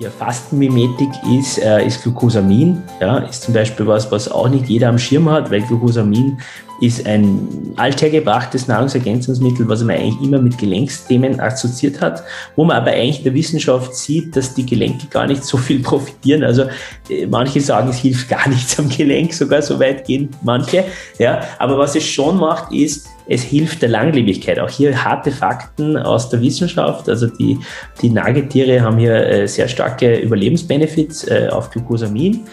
Ja, Fastenmimetik ist, äh, ist Glucosamin. Ja, ist zum Beispiel was, was auch nicht jeder am Schirm hat, weil Glucosamin ist ein althergebrachtes Nahrungsergänzungsmittel, was man eigentlich immer mit Gelenksthemen assoziiert hat, wo man aber eigentlich in der Wissenschaft sieht, dass die Gelenke gar nicht so viel profitieren. Also äh, manche sagen, es hilft gar nichts am Gelenk, sogar so weit gehen manche. Ja, aber was es schon macht, ist, es hilft der Langlebigkeit. Auch hier harte Fakten aus der Wissenschaft. Also die, die Nagetiere haben hier äh, sehr starke Überlebensbenefits äh, auf Glucosamin.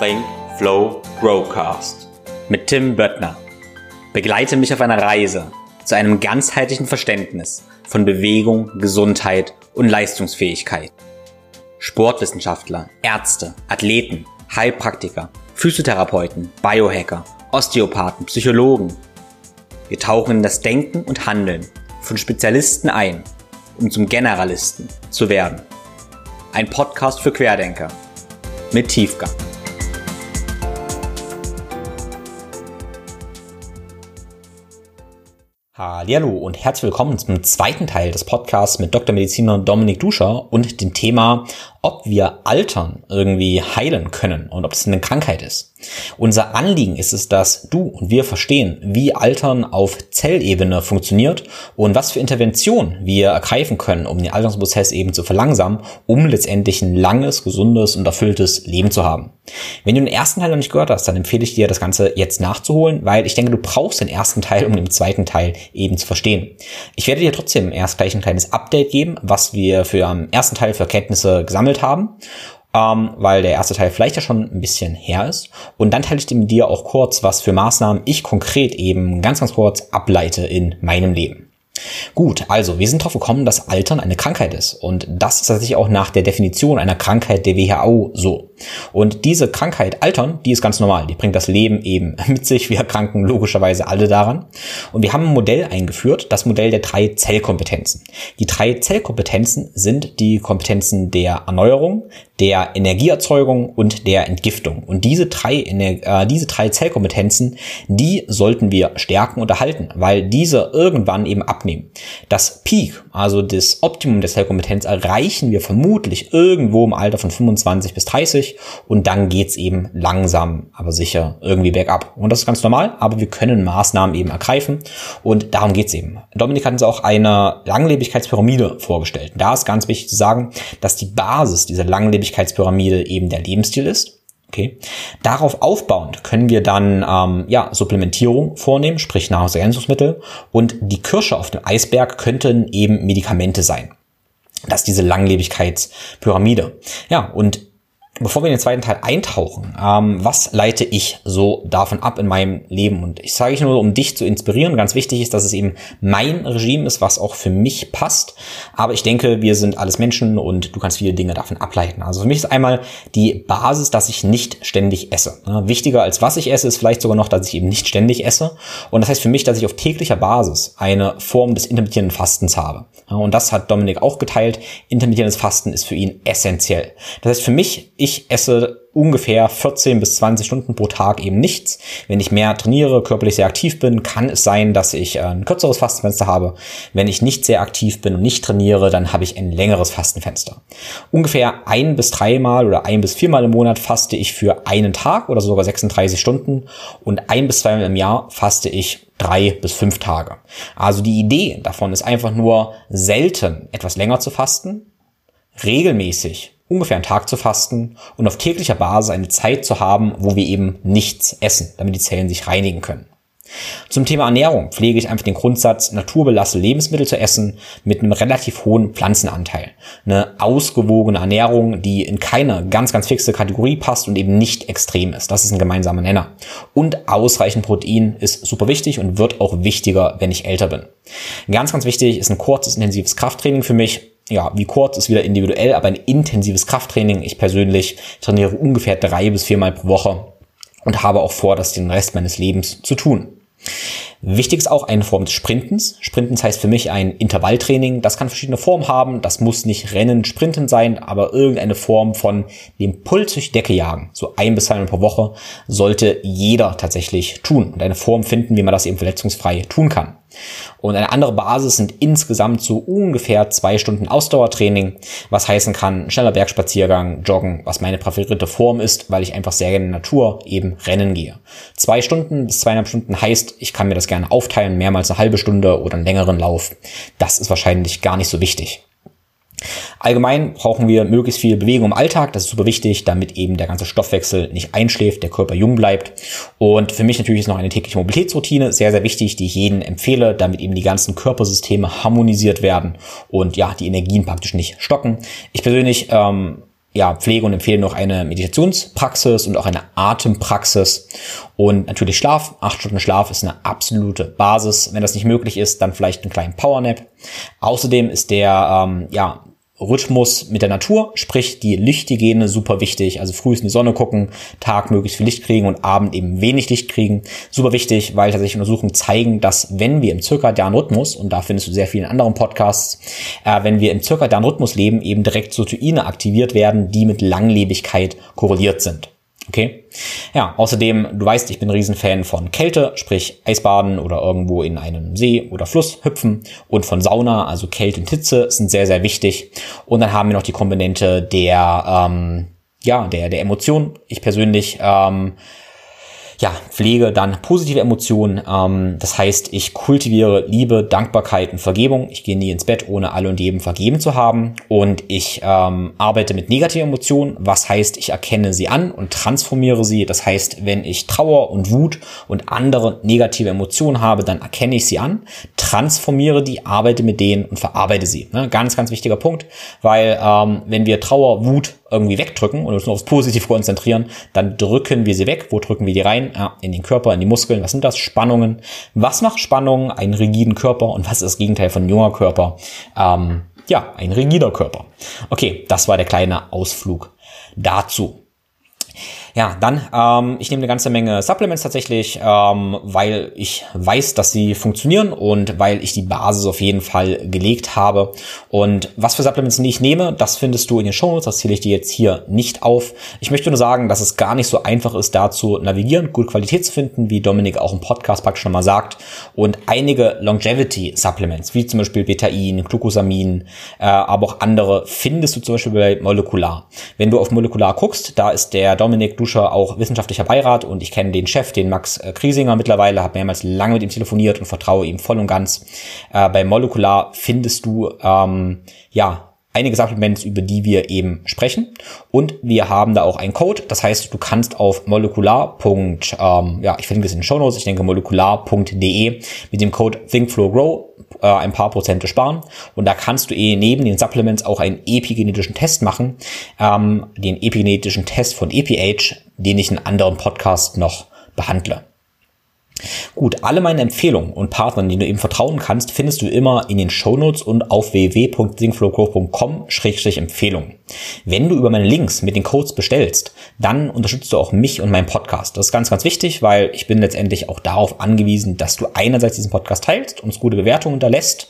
Think, Flow, Growcast mit Tim Böttner. Begleite mich auf einer Reise zu einem ganzheitlichen Verständnis von Bewegung, Gesundheit und Leistungsfähigkeit. Sportwissenschaftler, Ärzte, Athleten, Heilpraktiker, Physiotherapeuten, Biohacker, Osteopathen, Psychologen. Wir tauchen in das Denken und Handeln von Spezialisten ein, um zum Generalisten zu werden. Ein Podcast für Querdenker mit Tiefgang. Hallo und herzlich willkommen zum zweiten Teil des Podcasts mit Dr. Mediziner Dominik Duscher und dem Thema ob wir Altern irgendwie heilen können und ob es eine Krankheit ist. Unser Anliegen ist es, dass du und wir verstehen, wie Altern auf Zellebene funktioniert und was für Interventionen wir ergreifen können, um den Alterungsprozess eben zu verlangsamen, um letztendlich ein langes, gesundes und erfülltes Leben zu haben. Wenn du den ersten Teil noch nicht gehört hast, dann empfehle ich dir, das Ganze jetzt nachzuholen, weil ich denke, du brauchst den ersten Teil, um den zweiten Teil eben zu verstehen. Ich werde dir trotzdem erst gleich ein kleines Update geben, was wir für am ersten Teil für Erkenntnisse gesammelt gesammelt haben, ähm, weil der erste Teil vielleicht ja schon ein bisschen her ist. Und dann teile ich mit dir auch kurz, was für Maßnahmen ich konkret eben ganz, ganz kurz ableite in meinem Leben. Gut, also wir sind darauf gekommen, dass Altern eine Krankheit ist. Und das ist tatsächlich auch nach der Definition einer Krankheit der WHO so. Und diese Krankheit Altern, die ist ganz normal. Die bringt das Leben eben mit sich. Wir erkranken logischerweise alle daran. Und wir haben ein Modell eingeführt, das Modell der drei Zellkompetenzen. Die drei Zellkompetenzen sind die Kompetenzen der Erneuerung, der Energieerzeugung und der Entgiftung. Und diese drei, äh, diese drei Zellkompetenzen, die sollten wir stärken und erhalten, weil diese irgendwann eben abnehmen. Das Peak, also das Optimum der Zellkompetenz, erreichen wir vermutlich irgendwo im Alter von 25 bis 30 und dann geht's eben langsam, aber sicher irgendwie bergab. Und das ist ganz normal, aber wir können Maßnahmen eben ergreifen und darum geht's eben. Dominik hat uns auch eine Langlebigkeitspyramide vorgestellt. Da ist ganz wichtig zu sagen, dass die Basis dieser Langlebigkeit Abhängigkeitspyramide eben der Lebensstil ist. Okay. Darauf aufbauend können wir dann ähm, ja, Supplementierung vornehmen, sprich Nahrungsergänzungsmittel. Und die Kirsche auf dem Eisberg könnten eben Medikamente sein. Das ist diese Langlebigkeitspyramide. Ja, und Bevor wir in den zweiten Teil eintauchen, ähm, was leite ich so davon ab in meinem Leben? Und ich sage ich nur, um dich zu inspirieren. Ganz wichtig ist, dass es eben mein Regime ist, was auch für mich passt. Aber ich denke, wir sind alles Menschen und du kannst viele Dinge davon ableiten. Also für mich ist einmal die Basis, dass ich nicht ständig esse. Wichtiger als was ich esse, ist vielleicht sogar noch, dass ich eben nicht ständig esse. Und das heißt für mich, dass ich auf täglicher Basis eine Form des intermittierenden Fastens habe. Und das hat Dominik auch geteilt. Intermittierendes Fasten ist für ihn essentiell. Das heißt für mich, ich ich esse ungefähr 14 bis 20 Stunden pro Tag eben nichts. Wenn ich mehr trainiere, körperlich sehr aktiv bin, kann es sein, dass ich äh, ein kürzeres Fastenfenster habe. Wenn ich nicht sehr aktiv bin und nicht trainiere, dann habe ich ein längeres Fastenfenster. Ungefähr ein bis dreimal oder ein bis viermal im Monat faste ich für einen Tag oder sogar 36 Stunden und ein bis zweimal im Jahr faste ich drei bis fünf Tage. Also die Idee davon ist einfach nur selten etwas länger zu fasten, regelmäßig ungefähr einen Tag zu fasten und auf täglicher Basis eine Zeit zu haben, wo wir eben nichts essen, damit die Zellen sich reinigen können. Zum Thema Ernährung pflege ich einfach den Grundsatz, naturbelassene Lebensmittel zu essen mit einem relativ hohen Pflanzenanteil. Eine ausgewogene Ernährung, die in keine ganz, ganz fixe Kategorie passt und eben nicht extrem ist. Das ist ein gemeinsamer Nenner. Und ausreichend Protein ist super wichtig und wird auch wichtiger, wenn ich älter bin. Ganz, ganz wichtig ist ein kurzes, intensives Krafttraining für mich ja, wie kurz ist wieder individuell, aber ein intensives Krafttraining. Ich persönlich trainiere ungefähr drei bis viermal pro Woche und habe auch vor, das den Rest meines Lebens zu tun. Wichtig ist auch eine Form des Sprintens. Sprintens heißt für mich ein Intervalltraining. Das kann verschiedene Formen haben. Das muss nicht Rennen, Sprinten sein, aber irgendeine Form von dem Puls durch Decke jagen. So ein bis zweimal pro Woche sollte jeder tatsächlich tun und eine Form finden, wie man das eben verletzungsfrei tun kann. Und eine andere Basis sind insgesamt so ungefähr zwei Stunden Ausdauertraining, was heißen kann, schneller Bergspaziergang, Joggen, was meine präferierte Form ist, weil ich einfach sehr gerne in der Natur eben rennen gehe. Zwei Stunden bis zweieinhalb Stunden heißt, ich kann mir das gerne aufteilen, mehrmals eine halbe Stunde oder einen längeren Lauf. Das ist wahrscheinlich gar nicht so wichtig. Allgemein brauchen wir möglichst viel Bewegung im Alltag. Das ist super wichtig, damit eben der ganze Stoffwechsel nicht einschläft, der Körper jung bleibt. Und für mich natürlich ist noch eine tägliche Mobilitätsroutine sehr, sehr wichtig, die ich jedem empfehle, damit eben die ganzen Körpersysteme harmonisiert werden und ja, die Energien praktisch nicht stocken. Ich persönlich ähm, ja, pflege und empfehle noch eine Meditationspraxis und auch eine Atempraxis und natürlich Schlaf. Acht Stunden Schlaf ist eine absolute Basis. Wenn das nicht möglich ist, dann vielleicht einen kleinen Powernap. Außerdem ist der ähm, ja, Rhythmus mit der Natur, sprich die Lichthygiene super wichtig. Also früh in die Sonne gucken, Tag möglichst viel Licht kriegen und Abend eben wenig Licht kriegen. Super wichtig, weil tatsächlich Untersuchungen zeigen, dass wenn wir im zirkadianen Rhythmus, und da findest du sehr viele anderen Podcasts, äh, wenn wir im zirkadianen Rhythmus leben, eben direkt Sotuine aktiviert werden, die mit Langlebigkeit korreliert sind. Okay. Ja, außerdem, du weißt, ich bin ein Riesenfan von Kälte, sprich Eisbaden oder irgendwo in einem See oder Fluss hüpfen und von Sauna, also Kälte und Hitze sind sehr, sehr wichtig. Und dann haben wir noch die Komponente der, ähm, ja, der, der Emotion. Ich persönlich ähm, ja, pflege dann positive Emotionen. Ähm, das heißt, ich kultiviere Liebe, Dankbarkeit und Vergebung. Ich gehe nie ins Bett, ohne alle und jedem vergeben zu haben. Und ich ähm, arbeite mit negativen Emotionen, was heißt, ich erkenne sie an und transformiere sie. Das heißt, wenn ich Trauer und Wut und andere negative Emotionen habe, dann erkenne ich sie an, transformiere die, arbeite mit denen und verarbeite sie. Ne? Ganz, ganz wichtiger Punkt, weil ähm, wenn wir Trauer, Wut, irgendwie wegdrücken und uns nur aufs Positive konzentrieren, dann drücken wir sie weg. Wo drücken wir die rein? Ja, in den Körper, in die Muskeln. Was sind das? Spannungen. Was macht Spannung? Einen rigiden Körper. Und was ist das Gegenteil von junger Körper? Ähm, ja, ein rigider Körper. Okay, das war der kleine Ausflug dazu. Ja, dann, ähm, ich nehme eine ganze Menge Supplements tatsächlich, ähm, weil ich weiß, dass sie funktionieren und weil ich die Basis auf jeden Fall gelegt habe. Und was für Supplements ich nehme, das findest du in den Show das zähle ich dir jetzt hier nicht auf. Ich möchte nur sagen, dass es gar nicht so einfach ist, da zu navigieren, gute Qualität zu finden, wie Dominik auch im Podcast praktisch schon mal sagt. Und einige Longevity-Supplements, wie zum Beispiel Betain, Glucosamin, äh, aber auch andere, findest du zum Beispiel bei Molekular. Wenn du auf Molekular guckst, da ist der Dominik Duscher auch wissenschaftlicher Beirat und ich kenne den Chef, den Max äh, Kriesinger mittlerweile, habe mehrmals lange mit ihm telefoniert und vertraue ihm voll und ganz. Äh, bei Molekular findest du ähm, ja einige Supplements, über die wir eben sprechen. Und wir haben da auch einen Code. Das heißt, du kannst auf molekular. Ähm, ja, ich verlinke das in den Show Notes. Ich denke molekular.de mit dem Code ThinkFlowGrow äh, ein paar Prozente sparen. Und da kannst du eh neben den Supplements auch einen epigenetischen Test machen. Ähm, den epigenetischen Test von EPH, den ich in anderen Podcasts noch behandle. Gut, alle meine Empfehlungen und Partnern, denen du eben vertrauen kannst, findest du immer in den Shownotes und auf www.thinkflowgrowth.com-empfehlungen. Wenn du über meine Links mit den Codes bestellst, dann unterstützt du auch mich und meinen Podcast. Das ist ganz, ganz wichtig, weil ich bin letztendlich auch darauf angewiesen, dass du einerseits diesen Podcast teilst, uns gute Bewertungen unterlässt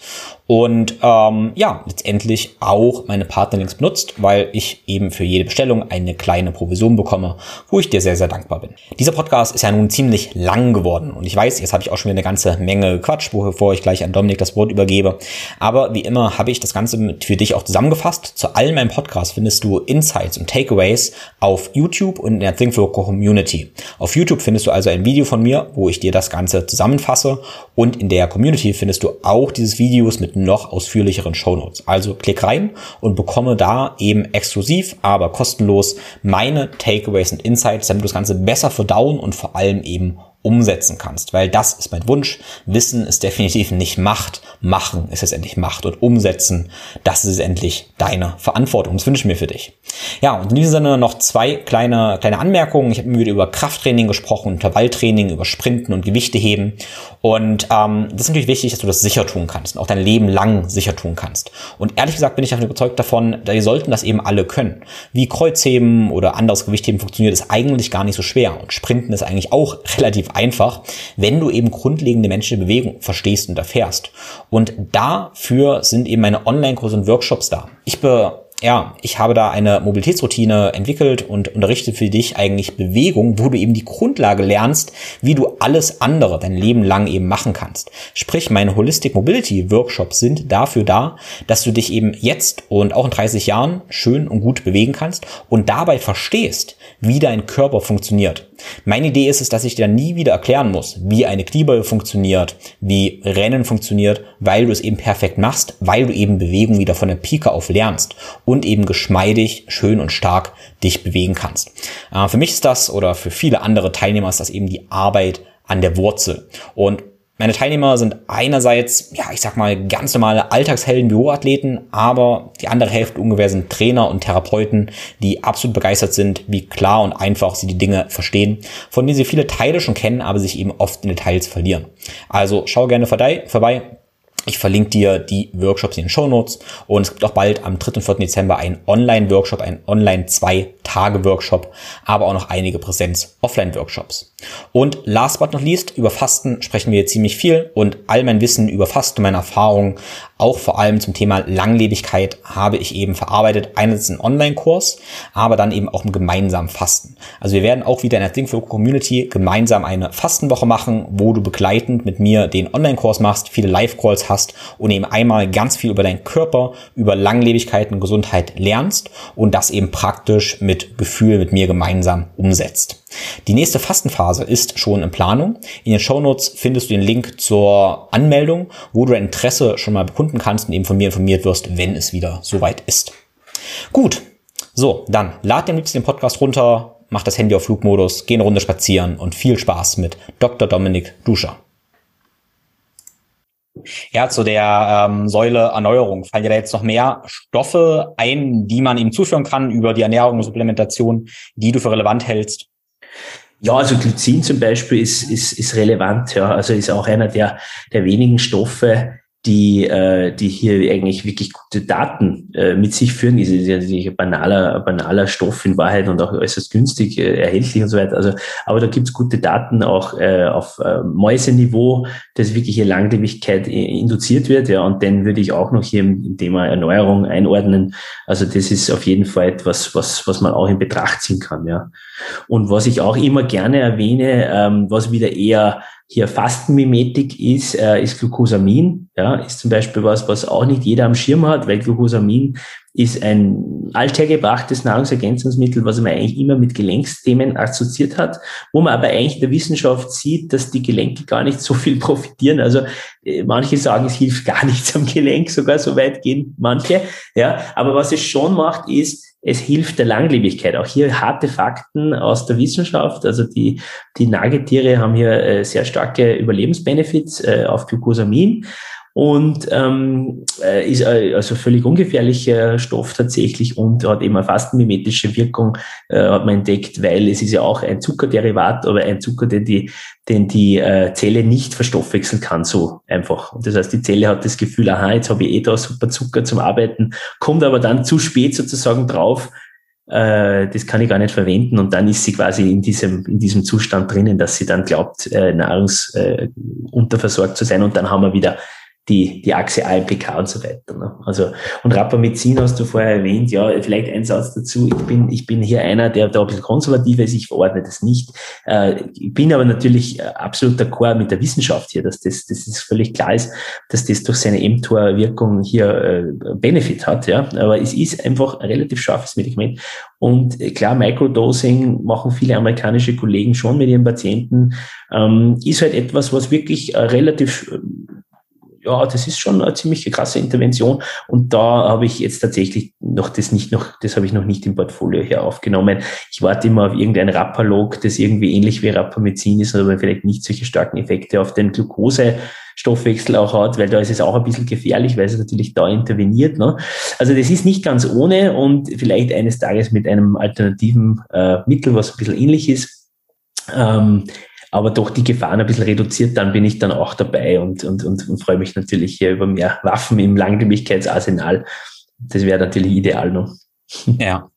und ähm, ja, letztendlich auch meine Partnerlinks benutzt, weil ich eben für jede Bestellung eine kleine Provision bekomme, wo ich dir sehr, sehr dankbar bin. Dieser Podcast ist ja nun ziemlich lang geworden und ich weiß, jetzt habe ich auch schon wieder eine ganze Menge Quatsch, bevor ich gleich an Dominik das Wort übergebe. Aber wie immer habe ich das Ganze für dich auch zusammengefasst. Zu all meinem Podcast findest du Insights und Takeaways auf YouTube und in der Thinkflow Community. Auf YouTube findest du also ein Video von mir, wo ich dir das Ganze zusammenfasse und in der Community findest du auch dieses Videos mit noch ausführlicheren Shownotes. Also klick rein und bekomme da eben exklusiv, aber kostenlos meine Takeaways und Insights, damit du das Ganze besser verdauen und vor allem eben umsetzen kannst, weil das ist mein Wunsch. Wissen ist definitiv nicht Macht, machen ist es endlich Macht und umsetzen, das ist endlich deine Verantwortung. Das wünsche ich mir für dich. Ja, und in diesem Sinne noch zwei kleine, kleine Anmerkungen. Ich habe wieder über Krafttraining gesprochen, Intervalltraining, über Sprinten und Gewichte heben. Und ähm, das ist natürlich wichtig, dass du das sicher tun kannst und auch dein Leben lang sicher tun kannst. Und ehrlich gesagt bin ich davon überzeugt davon, wir sollten das eben alle können. Wie Kreuzheben oder anderes Gewichtheben funktioniert, ist eigentlich gar nicht so schwer. Und Sprinten ist eigentlich auch relativ einfach, wenn du eben grundlegende menschliche Bewegung verstehst und erfährst. Und dafür sind eben meine Online-Kurse und Workshops da. Ich be ja, ich habe da eine Mobilitätsroutine entwickelt und unterrichte für dich eigentlich Bewegung, wo du eben die Grundlage lernst, wie du alles andere dein Leben lang eben machen kannst. Sprich, meine Holistic Mobility Workshops sind dafür da, dass du dich eben jetzt und auch in 30 Jahren schön und gut bewegen kannst und dabei verstehst, wie dein Körper funktioniert. Meine Idee ist es, dass ich dir nie wieder erklären muss, wie eine Kniebeuge funktioniert, wie Rennen funktioniert, weil du es eben perfekt machst, weil du eben Bewegung wieder von der Pike auf lernst und eben geschmeidig, schön und stark dich bewegen kannst. Äh, für mich ist das oder für viele andere Teilnehmer ist das eben die Arbeit an der Wurzel. Und meine Teilnehmer sind einerseits, ja, ich sag mal, ganz normale Alltagshelden, Büroathleten, aber die andere Hälfte ungefähr sind Trainer und Therapeuten, die absolut begeistert sind, wie klar und einfach sie die Dinge verstehen, von denen sie viele Teile schon kennen, aber sich eben oft in Details verlieren. Also schau gerne vorbei, vorbei ich verlinke dir die Workshops in den Show Notes und es gibt auch bald am 3. und 4. Dezember einen Online-Workshop, einen Online-2-Tage-Workshop, aber auch noch einige Präsenz-Offline-Workshops. Und last but not least, über Fasten sprechen wir ziemlich viel und all mein Wissen über Fasten, meine Erfahrungen, auch vor allem zum Thema Langlebigkeit habe ich eben verarbeitet. Einerseits einen Online-Kurs, aber dann eben auch im gemeinsamen Fasten. Also wir werden auch wieder in der Think for Community gemeinsam eine Fastenwoche machen, wo du begleitend mit mir den Online-Kurs machst, viele Live-Calls hast und eben einmal ganz viel über deinen Körper, über Langlebigkeit und Gesundheit lernst und das eben praktisch mit Gefühl mit mir gemeinsam umsetzt. Die nächste Fastenphase ist schon in Planung. In den Shownotes findest du den Link zur Anmeldung, wo du dein Interesse schon mal bekunden kannst und eben von mir informiert wirst, wenn es wieder soweit ist. Gut, so, dann lad am liebsten den Podcast runter, mach das Handy auf Flugmodus, geh eine Runde spazieren und viel Spaß mit Dr. Dominik Duscher. Ja, zu der ähm, Säule Erneuerung. Fallen dir da jetzt noch mehr Stoffe ein, die man ihm zuführen kann über die Ernährung und Supplementation, die du für relevant hältst? Ja, also Glycin zum Beispiel ist, ist, ist relevant, ja. Also ist auch einer der, der wenigen Stoffe, die, äh, die hier eigentlich wirklich gute Daten äh, mit sich führen. Ist ja ein banaler, banaler Stoff in Wahrheit und auch äußerst günstig äh, erhältlich und so weiter. Also, aber da gibt's gute Daten auch äh, auf äh, Mäuseniveau, dass wirklich hier Langlebigkeit induziert wird. Ja, und den würde ich auch noch hier im, im Thema Erneuerung einordnen. Also das ist auf jeden Fall etwas, was, was man auch in Betracht ziehen kann. Ja. Und was ich auch immer gerne erwähne, ähm, was wieder eher hier Fastenmimetik ist, äh, ist Glucosamin. Ja, ist zum Beispiel was, was auch nicht jeder am Schirm hat, weil Glucosamin ist ein althergebrachtes Nahrungsergänzungsmittel, was man eigentlich immer mit Gelenksthemen assoziiert hat, wo man aber eigentlich in der Wissenschaft sieht, dass die Gelenke gar nicht so viel profitieren. Also äh, manche sagen, es hilft gar nichts am Gelenk, sogar so weit gehen manche. Ja, aber was es schon macht, ist, es hilft der Langlebigkeit. Auch hier harte Fakten aus der Wissenschaft. Also die, die Nagetiere haben hier äh, sehr starke Überlebensbenefits äh, auf Glucosamin und ähm, äh, ist äh, also völlig ungefährlicher Stoff tatsächlich und hat eben eine fastenmimetische Wirkung, äh, hat man entdeckt, weil es ist ja auch ein Zuckerderivat, aber ein Zucker, den die, den die äh, Zelle nicht verstoffwechseln kann, so einfach. Und das heißt, die Zelle hat das Gefühl, aha, jetzt habe ich eh da super Zucker zum Arbeiten, kommt aber dann zu spät sozusagen drauf, äh, das kann ich gar nicht verwenden und dann ist sie quasi in diesem, in diesem Zustand drinnen, dass sie dann glaubt, äh, nahrungsunterversorgt äh, zu sein und dann haben wir wieder die, die Achse AMPK und so weiter. Ne? Also, und Rapamycin hast du vorher erwähnt, ja, vielleicht ein Satz dazu. Ich bin, ich bin hier einer, der da ein bisschen konservativer ist, ich verordne das nicht. Äh, ich bin aber natürlich äh, absolut d'accord mit der Wissenschaft hier, dass das, das ist völlig klar ist, dass das durch seine mTOR-Wirkung hier äh, Benefit hat, ja. Aber es ist einfach ein relativ scharfes Medikament. Und äh, klar, Microdosing machen viele amerikanische Kollegen schon mit ihren Patienten, ähm, ist halt etwas, was wirklich äh, relativ ja, das ist schon eine ziemlich krasse Intervention. Und da habe ich jetzt tatsächlich noch das nicht noch, das habe ich noch nicht im Portfolio hier aufgenommen. Ich warte immer auf irgendein Rapalog, das irgendwie ähnlich wie Rapamycin ist, aber vielleicht nicht solche starken Effekte auf den Glukosestoffwechsel auch hat, weil da ist es auch ein bisschen gefährlich, weil es natürlich da interveniert. Ne? Also das ist nicht ganz ohne und vielleicht eines Tages mit einem alternativen äh, Mittel, was ein bisschen ähnlich ist, ähm, aber doch die Gefahren ein bisschen reduziert, dann bin ich dann auch dabei und, und, und, und freue mich natürlich hier über mehr Waffen im Langlebigkeitsarsenal. Das wäre natürlich ideal noch. Ja.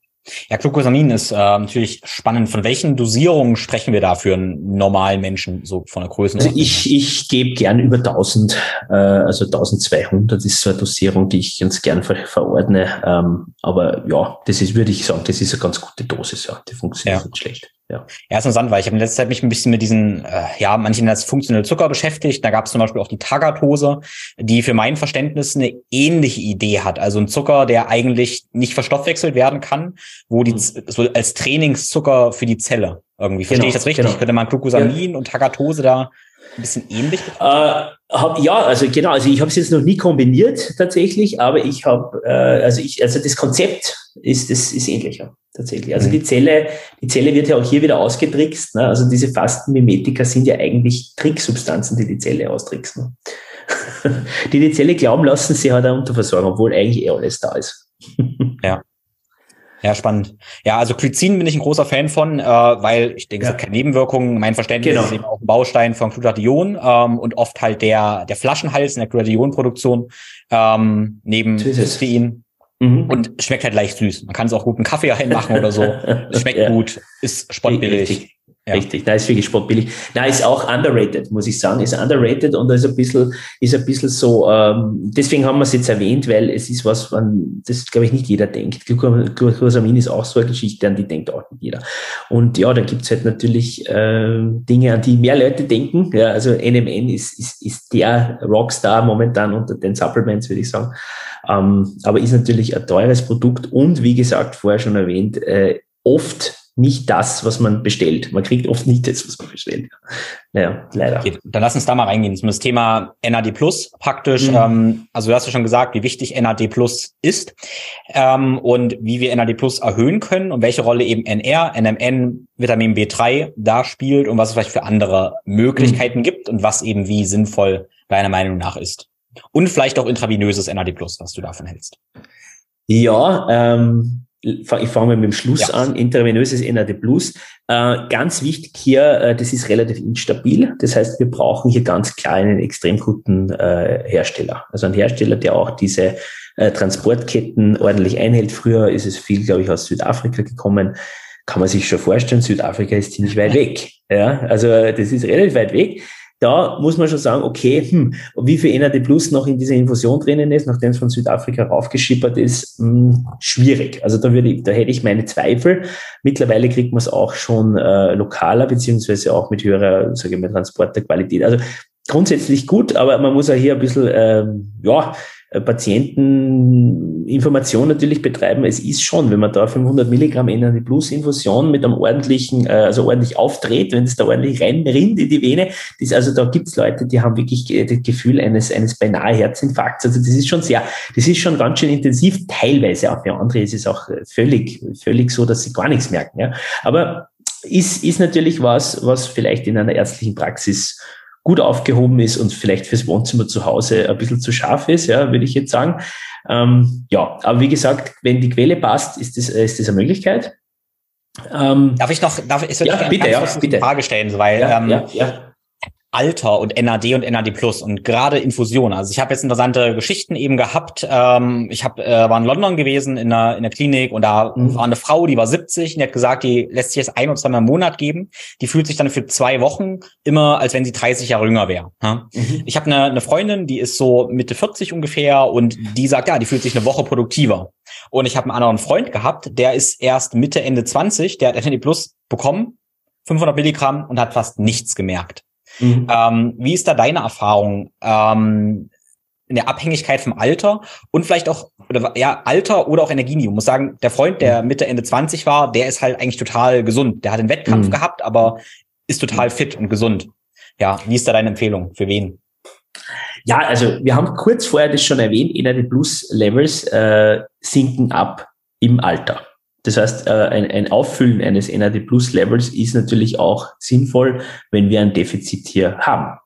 Ja, Glucosamin ist äh, natürlich spannend. Von welchen Dosierungen sprechen wir da für einen normalen Menschen, so von der Größe? Also ich, ich gebe gern über 1000, äh, also 1200 ist so eine Dosierung, die ich ganz gern ver verordne. Ähm, aber ja, das ist, würde ich sagen, das ist eine ganz gute Dosis, ja. Die funktioniert ja. nicht schlecht. Ja. ja, ist interessant, weil ich habe in letzter Zeit mich ein bisschen mit diesen, äh, ja, manchen als funktionelle Zucker beschäftigt. Da gab es zum Beispiel auch die Tagatose, die für mein Verständnis eine ähnliche Idee hat. Also ein Zucker, der eigentlich nicht verstoffwechselt werden kann, wo die mhm. so als Trainingszucker für die Zelle irgendwie. Verstehe genau, ich das richtig? Genau. Könnte man Glucosamin ja. und Tagatose da ein bisschen ähnlich? Äh, hab, ja, also genau, also ich habe es jetzt noch nie kombiniert tatsächlich, aber ich habe, äh, also ich, also das Konzept ist, das ist ähnlicher tatsächlich. Also mhm. die Zelle, die Zelle wird ja auch hier wieder ausgetrickst. Ne? Also diese Fastenmimetika sind ja eigentlich Tricksubstanzen, die die Zelle austricksen. die die Zelle glauben lassen, sie hat eine Unterversorgung, obwohl eigentlich eh alles da ist. ja. Ja, spannend. Ja, also Glycin bin ich ein großer Fan von, äh, weil ich denke, ja. es hat keine Nebenwirkungen. Mein Verständnis genau. ist eben auch ein Baustein von Glutathion ähm, und oft halt der, der Flaschenhals in der Glutathionproduktion ähm, neben Cystein. Mhm. Und schmeckt halt leicht süß. Man kann es auch gut einen Kaffee reinmachen oder so. schmeckt ja. gut, ist spottbillig. Richtig. Ja. Richtig, da ist wirklich sportbillig. Da ist auch underrated, muss ich sagen, ist underrated und ist ein bisschen, ist ein bisschen so, ähm, deswegen haben wir es jetzt erwähnt, weil es ist was, man, das glaube ich nicht jeder denkt. Glucosamin ist auch so eine Geschichte, an die denkt auch nicht jeder. Und ja, da gibt's halt natürlich äh, Dinge, an die mehr Leute denken. Ja, also NMN ist, ist, ist der Rockstar momentan unter den Supplements, würde ich sagen. Ähm, aber ist natürlich ein teures Produkt und wie gesagt, vorher schon erwähnt, äh, oft nicht das, was man bestellt. Man kriegt oft nicht das, was man bestellt. Naja, leider. Okay, dann lass uns da mal reingehen. Das Thema NAD Plus praktisch. Mhm. Ähm, also du hast ja schon gesagt, wie wichtig NAD Plus ist ähm, und wie wir NAD Plus erhöhen können und welche Rolle eben NR, NMN, Vitamin B3 da spielt und was es vielleicht für andere Möglichkeiten mhm. gibt und was eben wie sinnvoll deiner Meinung nach ist. Und vielleicht auch intravenöses NAD Plus, was du davon hältst. Ja, ähm, ich fange mal mit dem Schluss ja. an, intravenöses NAD+. Äh, ganz wichtig hier, äh, das ist relativ instabil. Das heißt, wir brauchen hier ganz klar einen extrem guten äh, Hersteller. Also ein Hersteller, der auch diese äh, Transportketten ordentlich einhält. Früher ist es viel, glaube ich, aus Südafrika gekommen. Kann man sich schon vorstellen, Südafrika ist ziemlich weit weg. Ja, also das ist relativ weit weg da muss man schon sagen, okay, hm, wie viel NAD Plus noch in dieser Infusion drinnen ist, nachdem es von Südafrika raufgeschippert ist, hm, schwierig. Also da würde ich, da hätte ich meine Zweifel. Mittlerweile kriegt man es auch schon äh, lokaler, beziehungsweise auch mit höherer, sage ich mal, Transporterqualität. Also grundsätzlich gut, aber man muss auch hier ein bisschen, ähm, ja, Patienteninformation natürlich betreiben. Es ist schon, wenn man da 500 Milligramm NAD Plus Infusion mit einem ordentlichen, äh, also ordentlich aufdreht, wenn es da ordentlich reinrinnt in die Vene, das, also da gibt's Leute, die haben wirklich das Gefühl eines, eines beinahe Herzinfarkts. Also das ist schon sehr, das ist schon ganz schön intensiv, teilweise auch für andere ist es auch völlig, völlig so, dass sie gar nichts merken. Ja. Aber ist, ist natürlich was, was vielleicht in einer ärztlichen Praxis gut aufgehoben ist und vielleicht fürs Wohnzimmer zu Hause ein bisschen zu scharf ist, ja, würde ich jetzt sagen. Ähm, ja, aber wie gesagt, wenn die Quelle passt, ist das, ist das eine Möglichkeit. Ähm, darf ich noch, darf ich, ja, bitte, ja, bitte. Frage stellen, weil ja, ähm, ja, ja. Alter und NAD und NAD Plus und gerade Infusion. Also ich habe jetzt interessante Geschichten eben gehabt. Ähm, ich hab, äh, war in London gewesen in der, in der Klinik und da mhm. war eine Frau, die war 70 und die hat gesagt, die lässt sich jetzt ein oder zweimal im Monat geben. Die fühlt sich dann für zwei Wochen immer, als wenn sie 30 Jahre jünger wäre. Ja? Mhm. Ich habe eine, eine Freundin, die ist so Mitte 40 ungefähr und die sagt, ja, die fühlt sich eine Woche produktiver. Und ich habe einen anderen Freund gehabt, der ist erst Mitte, Ende 20, der hat NAD Plus bekommen, 500 Milligramm und hat fast nichts gemerkt. Mhm. Ähm, wie ist da deine Erfahrung ähm, in der Abhängigkeit vom Alter und vielleicht auch, oder ja, Alter oder auch Energieniveau? Ich muss sagen, der Freund, der mhm. Mitte, Ende 20 war, der ist halt eigentlich total gesund. Der hat einen Wettkampf mhm. gehabt, aber ist total fit und gesund. Ja, wie ist da deine Empfehlung? Für wen? Ja, also wir haben kurz vorher das schon erwähnt, Energy Plus Levels äh, sinken ab im Alter. Das heißt, äh, ein, Auffüllen eines NAD Plus Levels ist natürlich auch sinnvoll, wenn wir ein Defizit hier haben.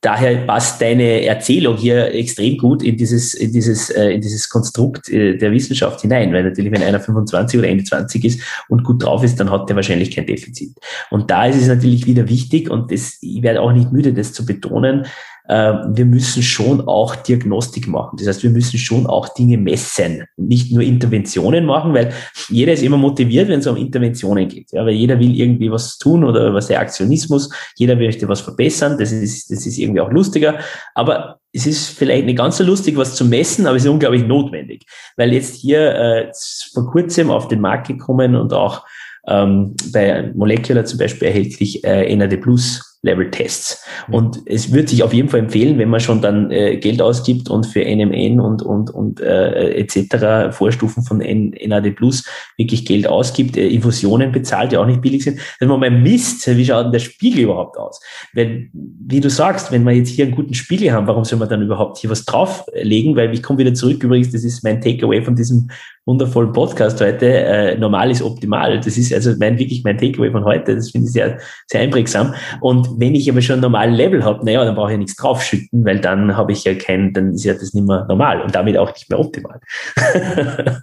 Daher passt deine Erzählung hier extrem gut in dieses, in dieses, äh, in dieses Konstrukt äh, der Wissenschaft hinein, weil natürlich, wenn einer 25 oder Ende 20 ist und gut drauf ist, dann hat der wahrscheinlich kein Defizit. Und da ist es natürlich wieder wichtig, und das, ich werde auch nicht müde, das zu betonen, wir müssen schon auch Diagnostik machen. Das heißt, wir müssen schon auch Dinge messen, nicht nur Interventionen machen, weil jeder ist immer motiviert, wenn es um Interventionen geht. Ja, weil jeder will irgendwie was tun oder was der Aktionismus, jeder möchte was verbessern, das ist, das ist irgendwie auch lustiger. Aber es ist vielleicht nicht ganz so lustig, was zu messen, aber es ist unglaublich notwendig. Weil jetzt hier äh, vor kurzem auf den Markt gekommen und auch ähm, bei Molecular zum Beispiel erhältlich äh, NAD Plus Level Tests. Mhm. Und es wird sich auf jeden Fall empfehlen, wenn man schon dann äh, Geld ausgibt und für NMN und, und, und äh, etc. Vorstufen von N NAD Plus wirklich Geld ausgibt, äh, Infusionen bezahlt, die auch nicht billig sind, dass man mal misst, wie schaut denn der Spiegel überhaupt aus? Weil, wie du sagst, wenn wir jetzt hier einen guten Spiegel haben, warum soll man dann überhaupt hier was drauflegen? Weil ich komme wieder zurück, übrigens, das ist mein Takeaway von diesem wundervollen Podcast heute. Äh, normal ist optimal. Das ist also mein, wirklich mein Takeaway von heute. Das finde ich sehr, sehr einprägsam. Und wenn ich aber schon ein normales Level habe, naja, dann brauche ich ja nichts draufschütten, weil dann habe ich ja kein, dann ist ja das nicht mehr normal und damit auch nicht mehr optimal.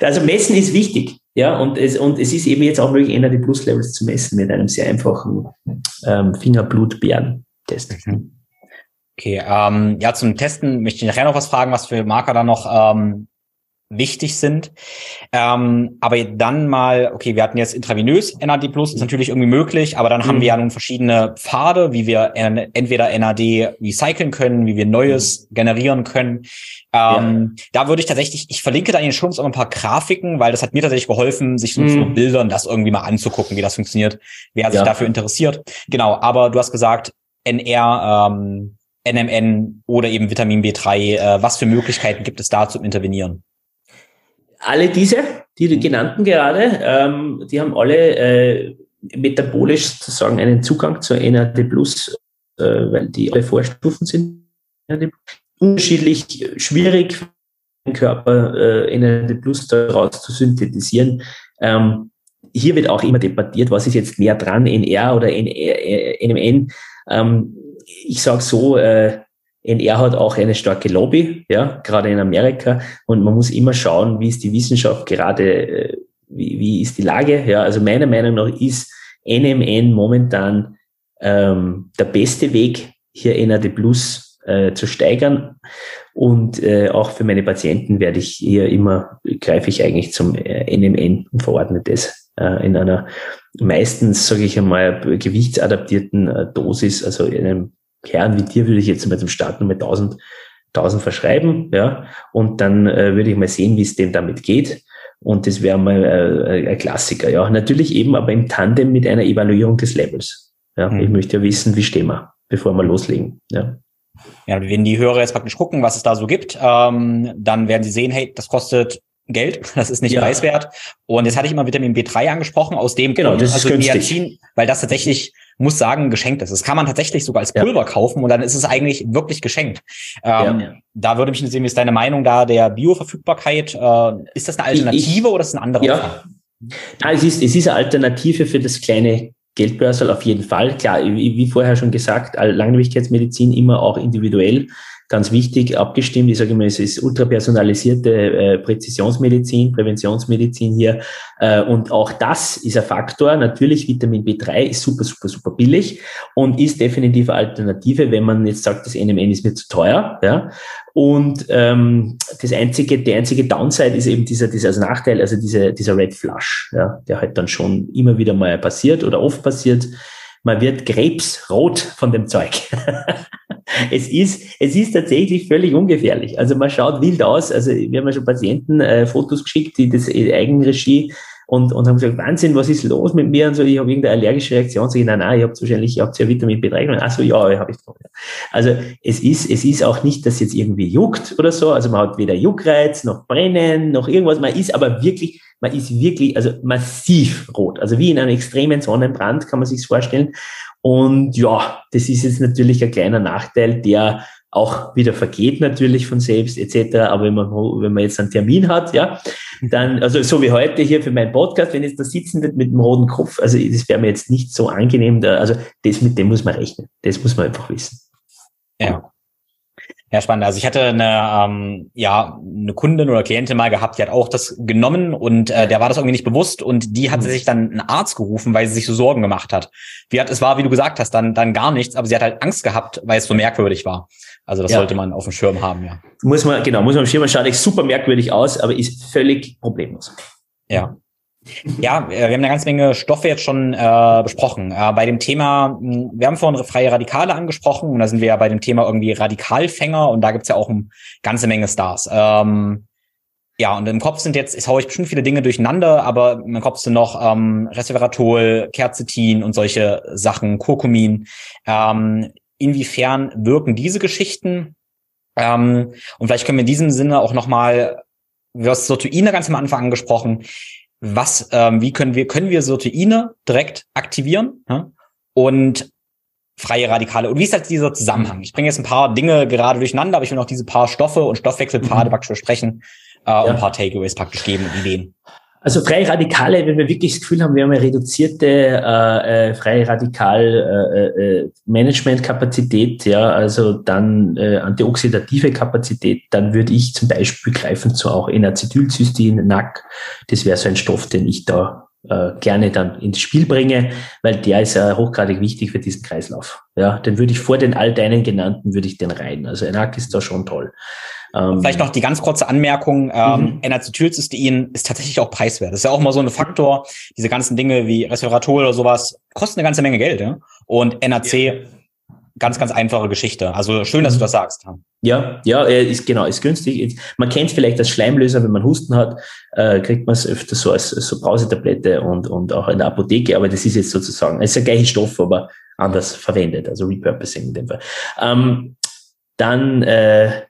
also messen ist wichtig. Ja, und es, und es ist eben jetzt auch möglich, NAD Plus Levels zu messen mit einem sehr einfachen ähm, Fingerblut-Bären-Test. Mhm. Okay, ähm, ja, zum Testen möchte ich nachher noch was fragen, was für Marker da noch ähm, wichtig sind. Ähm, aber dann mal, okay, wir hatten jetzt intravenös NAD Plus, ist natürlich irgendwie möglich, aber dann mhm. haben wir ja nun verschiedene Pfade, wie wir entweder NAD recyceln können, wie wir Neues mhm. generieren können. Ähm, ja. Da würde ich tatsächlich, ich verlinke da in den Shows auch ein paar Grafiken, weil das hat mir tatsächlich geholfen, sich so mhm. Bildern das irgendwie mal anzugucken, wie das funktioniert, wer ja. sich dafür interessiert. Genau, aber du hast gesagt, NR, ähm, NMN oder eben Vitamin B3, äh, was für Möglichkeiten gibt es da zum Intervenieren? Alle diese, die du genannten gerade, ähm, die haben alle äh, metabolisch sozusagen einen Zugang zur NAD Plus, äh, weil die alle Vorstufen sind. Unterschiedlich schwierig für den Körper äh, NAD Plus daraus zu synthetisieren. Ähm, hier wird auch immer debattiert, was ist jetzt näher dran, NR oder NMN. Ähm, ich sage so, äh, NR hat auch eine starke Lobby, ja, gerade in Amerika. Und man muss immer schauen, wie ist die Wissenschaft gerade, äh, wie, wie ist die Lage. Ja, also meiner Meinung nach ist NMN momentan ähm, der beste Weg, hier NAD Plus äh, zu steigern. Und äh, auch für meine Patienten werde ich hier immer, greife ich eigentlich zum äh, NMN und verordne das äh, in einer meistens, sage ich einmal, gewichtsadaptierten äh, Dosis, also in einem Herren wie dir würde ich jetzt mal zum Starten mit 1000, 1000 verschreiben, ja, und dann äh, würde ich mal sehen, wie es dem damit geht. Und das wäre mal äh, ein Klassiker, ja. Natürlich eben aber im Tandem mit einer Evaluierung des Levels. Ja, mhm. ich möchte ja wissen, wie stehen wir, bevor wir loslegen, ja. Ja, wenn die Hörer jetzt praktisch gucken, was es da so gibt, ähm, dann werden sie sehen, hey, das kostet Geld, das ist nicht ja. preiswert. Und jetzt hatte ich immer Vitamin B3 angesprochen, aus dem genau, das ist also Niacin, weil das tatsächlich muss sagen, geschenkt ist. Das kann man tatsächlich sogar als Pulver ja. kaufen und dann ist es eigentlich wirklich geschenkt. Ähm, ja. Da würde mich interessieren, wie ist deine Meinung da der Bioverfügbarkeit? Äh, ist das eine Alternative ich, oder ist das ein anderer? Ja. ja, es ist, es ist eine Alternative für das kleine Geldbörsel auf jeden Fall. Klar, wie, wie vorher schon gesagt, Langlebigkeitsmedizin immer auch individuell ganz wichtig abgestimmt. Ich sage immer, es ist ultrapersonalisierte äh, Präzisionsmedizin, Präventionsmedizin hier. Äh, und auch das ist ein Faktor. Natürlich, Vitamin B3 ist super, super, super billig und ist definitiv eine Alternative, wenn man jetzt sagt, das NMN ist mir zu teuer. Ja? Und ähm, das einzige, die einzige Downside ist eben dieser, dieser also Nachteil, also dieser, dieser Red Flush, ja, der halt dann schon immer wieder mal passiert oder oft passiert man wird krebsrot von dem Zeug. es ist, es ist tatsächlich völlig ungefährlich. Also man schaut wild aus. Also wir haben ja schon Patienten äh, Fotos geschickt, die das in Eigenregie und, und haben gesagt, Wahnsinn, was ist los mit mir? Und so, ich habe irgendeine allergische Reaktion. Sag ich, nein, nein, ich habe wahrscheinlich, ihr habt ja Vitamin B3 genommen. Ach so, ja, habe ich drauf. Also es ist, es ist auch nicht, dass jetzt irgendwie juckt oder so. Also man hat weder Juckreiz, noch Brennen, noch irgendwas. Man ist aber wirklich, man ist wirklich, also massiv rot. Also wie in einem extremen Sonnenbrand kann man sich vorstellen. Und ja, das ist jetzt natürlich ein kleiner Nachteil, der auch wieder vergeht natürlich von selbst etc. Aber wenn man, wenn man jetzt einen Termin hat, ja, dann, also so wie heute hier für meinen Podcast, wenn jetzt da sitzen wird mit dem roten Kopf, also das wäre mir jetzt nicht so angenehm. Da, also das mit dem muss man rechnen. Das muss man einfach wissen. Ja. Ja, spannend. Also ich hatte eine, ähm, ja, eine Kundin oder Klientin mal gehabt, die hat auch das genommen und äh, der war das irgendwie nicht bewusst und die hatte mhm. sich dann einen Arzt gerufen, weil sie sich so Sorgen gemacht hat. Wie hat es war, wie du gesagt hast, dann dann gar nichts, aber sie hat halt Angst gehabt, weil es so merkwürdig war. Also das ja. sollte man auf dem Schirm haben, ja. Muss man genau, muss man auf dem Schirm. Schaut super merkwürdig aus, aber ist völlig problemlos. Ja. Ja, äh, wir haben eine ganze Menge Stoffe jetzt schon äh, besprochen. Äh, bei dem Thema, hm, wir haben vorhin freie Radikale angesprochen und da sind wir ja bei dem Thema irgendwie Radikalfänger und da gibt's ja auch eine ganze Menge Stars. Ähm, ja, und im Kopf sind jetzt, ich haue ich bestimmt viele Dinge durcheinander, aber im Kopf sind noch ähm, Resveratrol, Quercetin und solche Sachen, Kurkumin. Ähm, inwiefern wirken diese Geschichten? Ähm, und vielleicht können wir in diesem Sinne auch nochmal, du hast Sotuine ganz am Anfang angesprochen, was, ähm, wie können wir, können wir Proteine direkt aktivieren ja? und freie Radikale. Und wie ist halt dieser Zusammenhang? Ich bringe jetzt ein paar Dinge gerade durcheinander, aber ich will noch diese paar Stoffe und Stoffwechselpfade mhm. praktisch besprechen äh, ja. und ein paar Takeaways praktisch geben und Ideen. Also freie Radikale, wenn wir wirklich das Gefühl haben, wir haben eine reduzierte äh, äh, freie Radikal äh, äh, Managementkapazität, ja, also dann äh, antioxidative Kapazität, dann würde ich zum Beispiel greifen zu auch N-Acetylcystein, NAC. Das wäre so ein Stoff, den ich da äh, gerne dann ins Spiel bringe, weil der ist ja hochgradig wichtig für diesen Kreislauf. Ja, den würde ich vor den all deinen genannten würde ich den rein. Also NAC ist da schon toll. Ähm, Vielleicht noch die ganz kurze Anmerkung, ähm, mhm. N-Acetylcystein ist tatsächlich auch preiswert. Das ist ja auch mal so ein Faktor, diese ganzen Dinge wie Resveratrol oder sowas, kosten eine ganze Menge Geld. Ja? Und NAC, ja. ganz, ganz einfache Geschichte. Also schön, dass du mhm. das sagst. Ja, ja, ist genau, ist günstig. Man kennt vielleicht als Schleimlöser, wenn man Husten hat, äh, kriegt man es öfter so als so Brausetablette und, und auch in der Apotheke, aber das ist jetzt sozusagen, es ist der gleiche Stoff, aber anders verwendet, also Repurposing in dem Fall. Ähm, dann äh,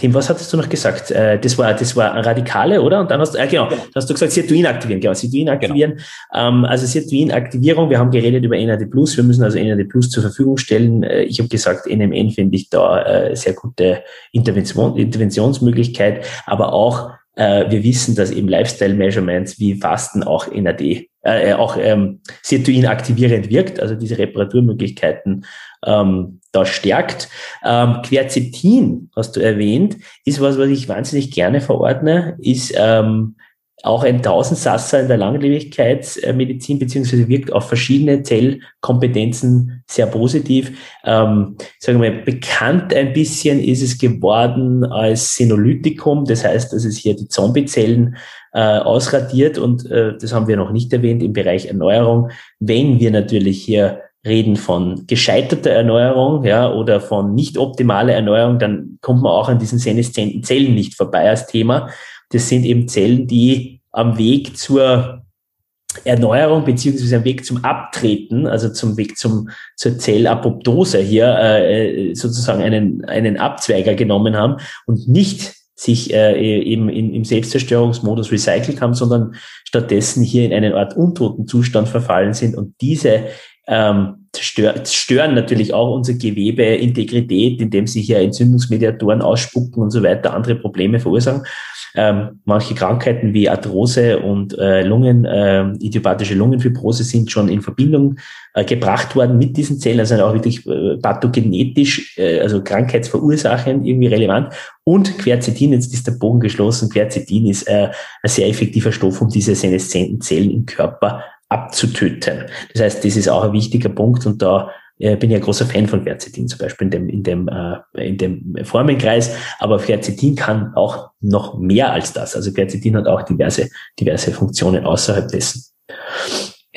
Tim, was hattest du noch gesagt? Äh, das war, das war Radikale, oder? Und dann hast du, äh, genau, genau. hast du gesagt, Sirtuin aktivieren, genau, Sirtuin aktivieren. Genau. Ähm, also Sirtuin-Aktivierung, wir haben geredet über NAD+, wir müssen also NAD+, zur Verfügung stellen. Äh, ich habe gesagt, NMN finde ich da äh, sehr gute Intervention, Interventionsmöglichkeit, aber auch äh, wir wissen, dass eben Lifestyle-Measurements wie Fasten auch NAD, äh, äh, auch ähm, Sirtuin aktivierend wirkt, also diese Reparaturmöglichkeiten ähm, da stärkt. Ähm, Quercetin, hast du erwähnt, ist was, was ich wahnsinnig gerne verordne, ist ähm, auch ein Tausendsasser in der Langlebigkeitsmedizin, beziehungsweise wirkt auf verschiedene Zellkompetenzen sehr positiv. Ähm, sagen wir bekannt ein bisschen ist es geworden als Senolytikum, das heißt, dass es hier die Zombiezellen äh, ausradiert und äh, das haben wir noch nicht erwähnt im Bereich Erneuerung. Wenn wir natürlich hier reden von gescheiterter Erneuerung, ja, oder von nicht optimaler Erneuerung, dann kommt man auch an diesen seneszenten Zellen nicht vorbei als Thema. Das sind eben Zellen, die am Weg zur Erneuerung beziehungsweise am Weg zum Abtreten, also zum Weg zum zur Zellapoptose hier äh, sozusagen einen einen Abzweiger genommen haben und nicht sich äh, eben in, im Selbstzerstörungsmodus recycelt haben, sondern stattdessen hier in einen Art untoten Zustand verfallen sind und diese ähm, stören natürlich auch unser Gewebe, Integrität, indem sie hier Entzündungsmediatoren ausspucken und so weiter, andere Probleme verursachen. Ähm, manche Krankheiten wie Arthrose und äh, Lungen, äh, idiopathische Lungenfibrose sind schon in Verbindung äh, gebracht worden mit diesen Zellen, also auch wirklich äh, pathogenetisch, äh, also krankheitsverursachend irgendwie relevant. Und Quercetin, jetzt ist der Bogen geschlossen, Quercetin ist äh, ein sehr effektiver Stoff, um diese seneszenten Zellen im Körper abzutöten. Das heißt, das ist auch ein wichtiger Punkt und da äh, bin ein großer Fan von Quercetin, zum Beispiel in dem, in dem, äh, in dem Formenkreis. Aber Quercetin kann auch noch mehr als das. Also Quercetin hat auch diverse, diverse Funktionen außerhalb dessen.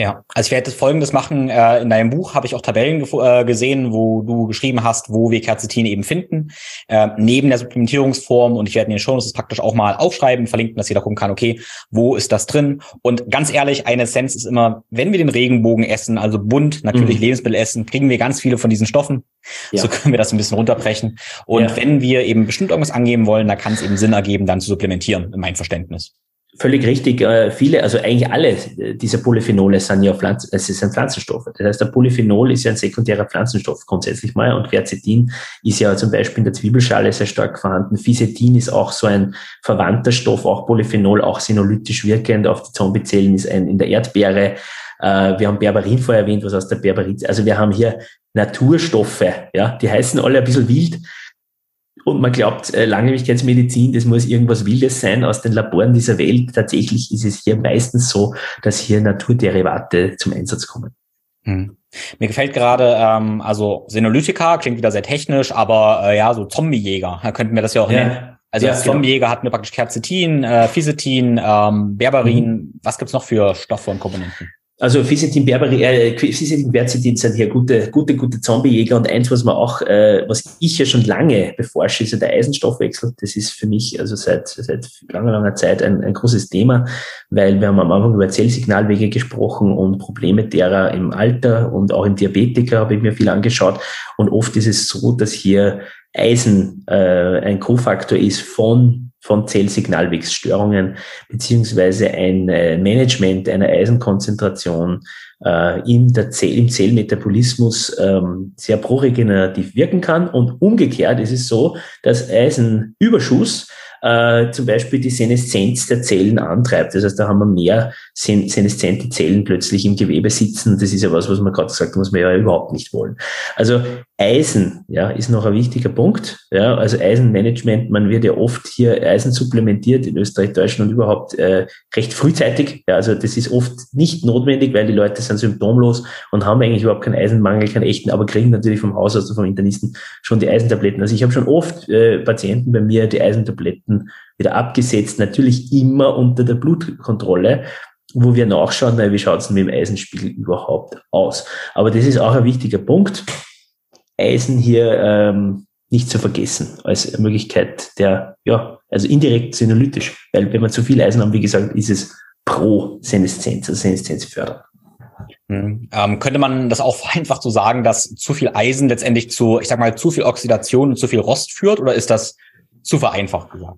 Ja, also ich werde das Folgendes machen. Äh, in deinem Buch habe ich auch Tabellen äh, gesehen, wo du geschrieben hast, wo wir Quercetin eben finden, äh, neben der Supplementierungsform. Und ich werde in den Shownotes praktisch auch mal aufschreiben, verlinken, dass jeder gucken kann, okay, wo ist das drin? Und ganz ehrlich, eine Essenz ist immer, wenn wir den Regenbogen essen, also bunt, natürlich mhm. Lebensmittel essen, kriegen wir ganz viele von diesen Stoffen. Ja. So können wir das ein bisschen runterbrechen. Und ja. wenn wir eben bestimmt irgendwas angeben wollen, da kann es eben Sinn ergeben, dann zu supplementieren, in meinem Verständnis. Völlig richtig. Äh, viele, also eigentlich alle dieser Polyphenole sind ja Pflanzen, es sind Pflanzenstoffe. Das heißt, der Polyphenol ist ja ein sekundärer Pflanzenstoff grundsätzlich mal und Quercetin ist ja zum Beispiel in der Zwiebelschale sehr stark vorhanden. Fisetin ist auch so ein verwandter Stoff, auch Polyphenol, auch senolytisch wirkend auf die Zombiezellen ist ein in der Erdbeere. Äh, wir haben Berberin vorher erwähnt, was aus der Berberin, also wir haben hier Naturstoffe, ja, die heißen alle ein bisschen wild, und man glaubt, äh, Langlebigkeitsmedizin, das muss irgendwas Wildes sein aus den Laboren dieser Welt. Tatsächlich ist es hier meistens so, dass hier Naturderivate zum Einsatz kommen. Hm. Mir gefällt gerade, ähm, also Senolytika klingt wieder sehr technisch, aber äh, ja, so Zombiejäger, da könnten wir das ja auch ja. nennen. Also ja, als genau. Zombiejäger hatten wir praktisch Quercetin, äh, Fisetin, ähm, Berberin. Mhm. Was gibt's noch für Stoffe und Komponenten? Also Fisetin, Berberi, äh, Fisetin, Quercetin sind hier gute, gute, gute Zombiejäger und eins, was man auch, äh, was ich ja schon lange beforsche, ist ja der Eisenstoffwechsel. Das ist für mich also seit, seit langer, langer Zeit ein, ein großes Thema, weil wir haben am Anfang über Zellsignalwege gesprochen und Probleme derer im Alter und auch im Diabetiker habe ich mir viel angeschaut. Und oft ist es so, dass hier Eisen äh, ein Kofaktor ist von von Zellsignalwegsstörungen beziehungsweise ein äh, Management einer Eisenkonzentration äh, in der Zell, im Zellmetabolismus ähm, sehr proregenerativ wirken kann. Und umgekehrt ist es so, dass Eisenüberschuss äh, zum Beispiel die Seneszenz der Zellen antreibt. Das heißt, da haben wir mehr sen seneszente Zellen plötzlich im Gewebe sitzen. Das ist ja was, was man gerade gesagt hat, was wir ja überhaupt nicht wollen. Also Eisen, ja, ist noch ein wichtiger Punkt. Ja, also Eisenmanagement, man wird ja oft hier Eisen supplementiert in Österreich, Deutschland und überhaupt äh, recht frühzeitig. Ja, also das ist oft nicht notwendig, weil die Leute sind symptomlos und haben eigentlich überhaupt keinen Eisenmangel, keinen echten, aber kriegen natürlich vom Hausarzt oder vom Internisten schon die Eisentabletten. Also ich habe schon oft äh, Patienten bei mir die Eisentabletten wieder abgesetzt, natürlich immer unter der Blutkontrolle wo wir nachschauen, na, wie schaut es mit dem Eisenspiegel überhaupt aus. Aber das ist auch ein wichtiger Punkt. Eisen hier ähm, nicht zu vergessen als Möglichkeit der, ja, also indirekt senolytisch, weil wenn wir zu viel Eisen haben, wie gesagt, ist es pro Seneszenz, also Seneszenz fördern. Hm. Ähm, könnte man das auch einfach so sagen, dass zu viel Eisen letztendlich zu, ich sag mal, zu viel Oxidation und zu viel Rost führt, oder ist das zu vereinfacht gesagt?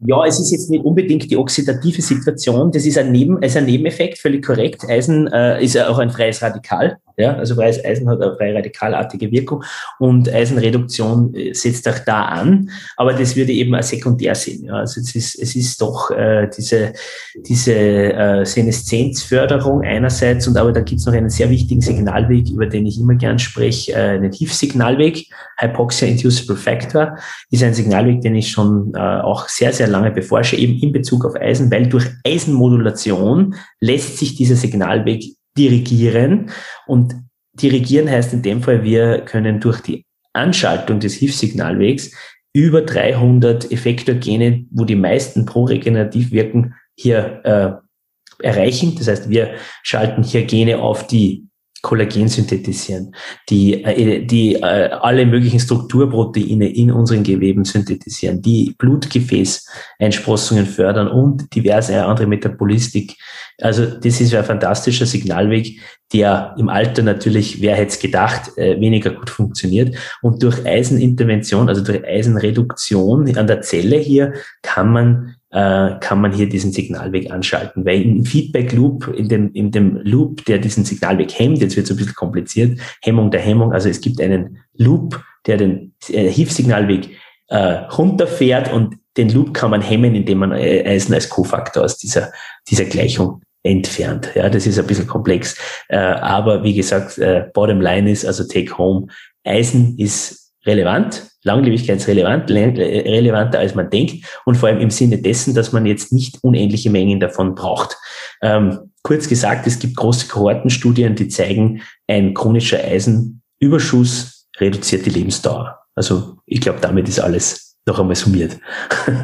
Ja, es ist jetzt nicht unbedingt die oxidative Situation, das ist ein, Neben, ist ein Nebeneffekt, völlig korrekt. Eisen äh, ist ja auch ein freies Radikal. Ja, also freies Eisen hat eine freie radikalartige Wirkung und Eisenreduktion äh, setzt auch da an, aber das würde eben als sekundär sehen. Ja, also es ist, es ist doch äh, diese, diese äh, Seneszenzförderung einerseits und aber da gibt es noch einen sehr wichtigen Signalweg, über den ich immer gern spreche, äh, einen HIF-Signalweg, Hypoxia-Inducible Factor, ist ein Signalweg, den ich schon äh, auch sehr, sehr lange beforsche, eben in Bezug auf Eisen, weil durch Eisenmodulation lässt sich dieser Signalweg dirigieren. Und dirigieren heißt in dem Fall, wir können durch die Anschaltung des Hilfssignalwegs über 300 Effektorgene, wo die meisten proregenerativ wirken, hier äh, erreichen. Das heißt, wir schalten hier Gene auf, die Kollagen synthetisieren, die, äh, die äh, alle möglichen Strukturproteine in unseren Geweben synthetisieren, die Blutgefäßeinsprossungen fördern und diverse andere Metabolistik. Also das ist ein fantastischer Signalweg, der im Alter natürlich, wer hätte es gedacht, äh, weniger gut funktioniert. Und durch Eisenintervention, also durch Eisenreduktion an der Zelle hier, kann man äh, kann man hier diesen Signalweg anschalten. Weil im Feedback Loop, in dem, in dem Loop, der diesen Signalweg hemmt, jetzt wird es ein bisschen kompliziert, Hemmung der Hemmung, also es gibt einen Loop, der den äh, HIF-Signalweg äh, runterfährt und den Loop kann man hemmen, indem man äh, Eisen als Kofaktor aus dieser, dieser Gleichung entfernt. Ja, das ist ein bisschen komplex. Äh, aber wie gesagt, äh, bottom line ist, also take home, Eisen ist relevant, langlebigkeitsrelevant, relevanter als man denkt und vor allem im Sinne dessen, dass man jetzt nicht unendliche Mengen davon braucht. Ähm, kurz gesagt, es gibt große Kohortenstudien, die zeigen, ein chronischer Eisenüberschuss reduziert die Lebensdauer. Also ich glaube, damit ist alles noch einmal summiert.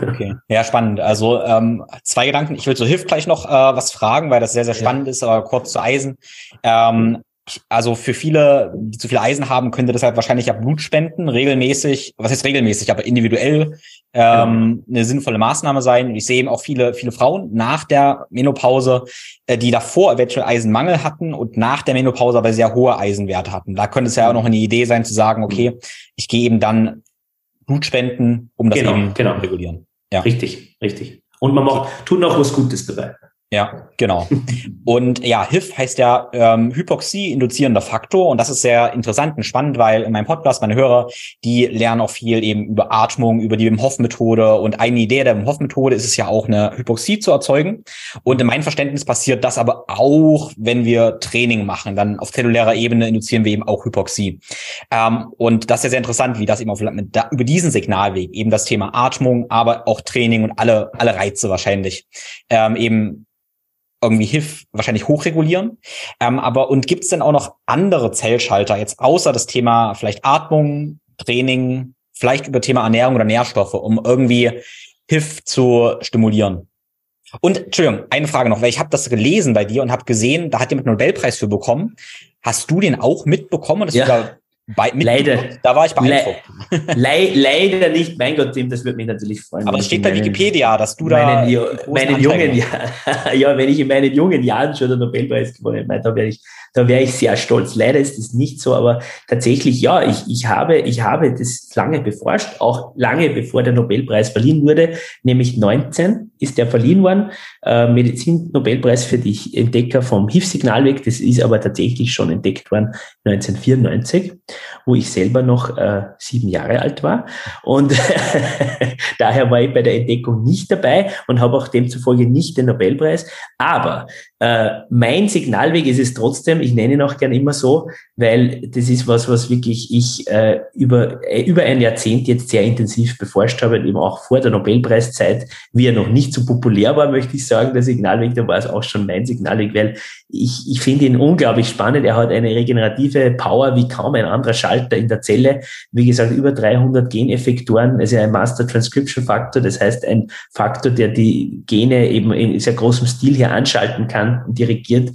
Okay. Ja, spannend. Also ähm, zwei Gedanken. Ich will zu Hilf gleich noch äh, was fragen, weil das sehr, sehr spannend ja. ist, aber kurz zu Eisen. Ähm, also für viele, die zu viel Eisen haben, könnte deshalb wahrscheinlich ja Blut spenden, regelmäßig, was heißt regelmäßig, aber individuell ähm, genau. eine sinnvolle Maßnahme sein. ich sehe eben auch viele, viele Frauen nach der Menopause, äh, die davor eventuell Eisenmangel hatten und nach der Menopause aber sehr hohe Eisenwerte hatten. Da könnte es ja auch noch eine Idee sein zu sagen, okay, ich gehe eben dann Blut spenden, um das genau, eben genau. zu regulieren. Ja. Richtig, richtig. Und man macht, tut noch was Gutes dabei. Ja, genau. Und ja, HIF heißt ja ähm, Hypoxie-induzierender Faktor und das ist sehr interessant und spannend, weil in meinem Podcast meine Hörer, die lernen auch viel eben über Atmung, über die Wim Hof Methode und eine Idee der Wim Hof Methode ist es ja auch eine Hypoxie zu erzeugen und in meinem Verständnis passiert das aber auch, wenn wir Training machen, dann auf zellulärer Ebene induzieren wir eben auch Hypoxie. Ähm, und das ist ja sehr interessant, wie das eben auf, über diesen Signalweg eben das Thema Atmung, aber auch Training und alle alle Reize wahrscheinlich ähm, eben irgendwie HIF wahrscheinlich hochregulieren. Ähm, aber und gibt es denn auch noch andere Zellschalter jetzt außer das Thema vielleicht Atmung, Training, vielleicht über Thema Ernährung oder Nährstoffe, um irgendwie HIF zu stimulieren? Und Entschuldigung, eine Frage noch, weil ich habe das gelesen bei dir und habe gesehen, da hat jemand einen Nobelpreis für bekommen. Hast du den auch mitbekommen? Dass ja. Bei, leider. Da war ich beeindruckt. Le leider nicht, mein Gott, Tim, das würde mich natürlich freuen. Aber es steht bei Wikipedia, dass du da. Meinen, meinen jungen Jahren, ja, wenn ich in meinen jungen Jahren schon den Nobelpreis gewonnen hätte, da wäre ich, da wäre ich sehr stolz. Leider ist das nicht so, aber tatsächlich, ja, ich, ich habe, ich habe das lange beforscht, auch lange bevor der Nobelpreis verliehen wurde, nämlich 19 ist der verliehen worden, äh, Medizin-Nobelpreis für die Entdecker vom HIV-Signalweg, das ist aber tatsächlich schon entdeckt worden 1994 wo ich selber noch äh, sieben Jahre alt war. Und daher war ich bei der Entdeckung nicht dabei und habe auch demzufolge nicht den Nobelpreis. Aber äh, mein Signalweg ist es trotzdem, ich nenne ihn auch gern immer so, weil das ist was, was wirklich ich äh, über, äh, über ein Jahrzehnt jetzt sehr intensiv beforscht habe, eben auch vor der Nobelpreiszeit, wie er noch nicht so populär war, möchte ich sagen, der Signalweg, da war es auch schon mein Signalweg, weil ich, ich finde ihn unglaublich spannend. Er hat eine regenerative Power wie kaum ein anderer Schalter in der Zelle. Wie gesagt, über 300 Geneffektoren, also ein Master Transcription Faktor, das heißt ein Faktor, der die Gene eben in sehr großem Stil hier anschalten kann dirigiert.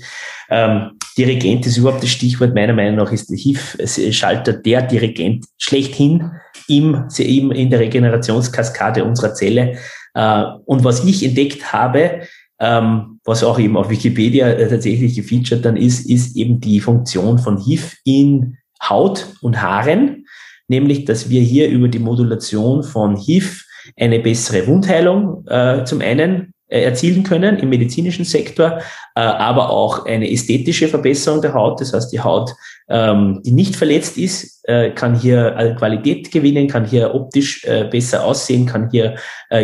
Ähm, Dirigent ist überhaupt das Stichwort. Meiner Meinung nach ist der HIF-Schalter der Dirigent schlechthin im, im, in der Regenerationskaskade unserer Zelle. Äh, und was ich entdeckt habe, ähm, was auch eben auf Wikipedia äh, tatsächlich gefeatured dann ist, ist eben die Funktion von HIF in Haut und Haaren, nämlich dass wir hier über die Modulation von HIF eine bessere Wundheilung äh, zum einen erzielen können im medizinischen Sektor, äh, aber auch eine ästhetische Verbesserung der Haut. Das heißt, die Haut, ähm, die nicht verletzt ist, äh, kann hier Qualität gewinnen, kann hier optisch besser aussehen, kann hier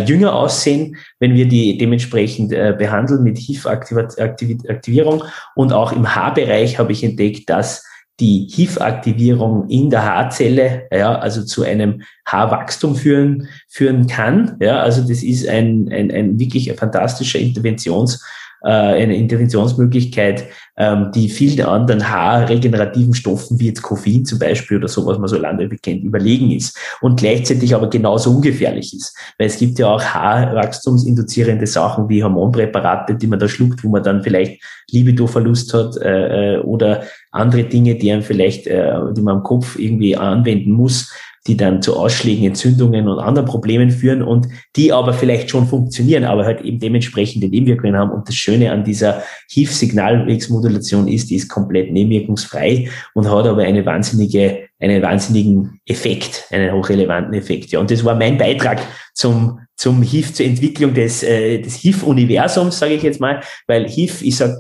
jünger aussehen, wenn wir die dementsprechend behandeln mit HIV-Aktivierung. Und auch im Haarbereich habe ich entdeckt, dass die HIV-Aktivierung in der Haarzelle, ja, also zu einem Haarwachstum führen, führen kann. Ja, also das ist ein, ein, ein wirklich ein fantastischer Interventions, äh, eine Interventionsmöglichkeit, ähm, die vielen anderen haarregenerativen Stoffen wie jetzt Koffein zum Beispiel oder so, was man so landläufig kennt, überlegen ist und gleichzeitig aber genauso ungefährlich ist. Weil es gibt ja auch haarwachstumsinduzierende Sachen wie Hormonpräparate, die man da schluckt, wo man dann vielleicht Libidoverlust hat äh, äh oder andere Dinge, die einem vielleicht, äh, die man am Kopf irgendwie anwenden muss, die dann zu Ausschlägen, Entzündungen und anderen Problemen führen und die aber vielleicht schon funktionieren, aber halt eben dementsprechende Nebenwirkungen haben. Und das Schöne an dieser HIV-Signalwegsmodulation ist, die ist komplett nebenwirkungsfrei und hat aber eine wahnsinnige, einen wahnsinnigen Effekt, einen hochrelevanten Effekt. Ja, und das war mein Beitrag zum zum HIV, zur Entwicklung des, äh, des HIV-Universums, sage ich jetzt mal, weil HIV, ich sag,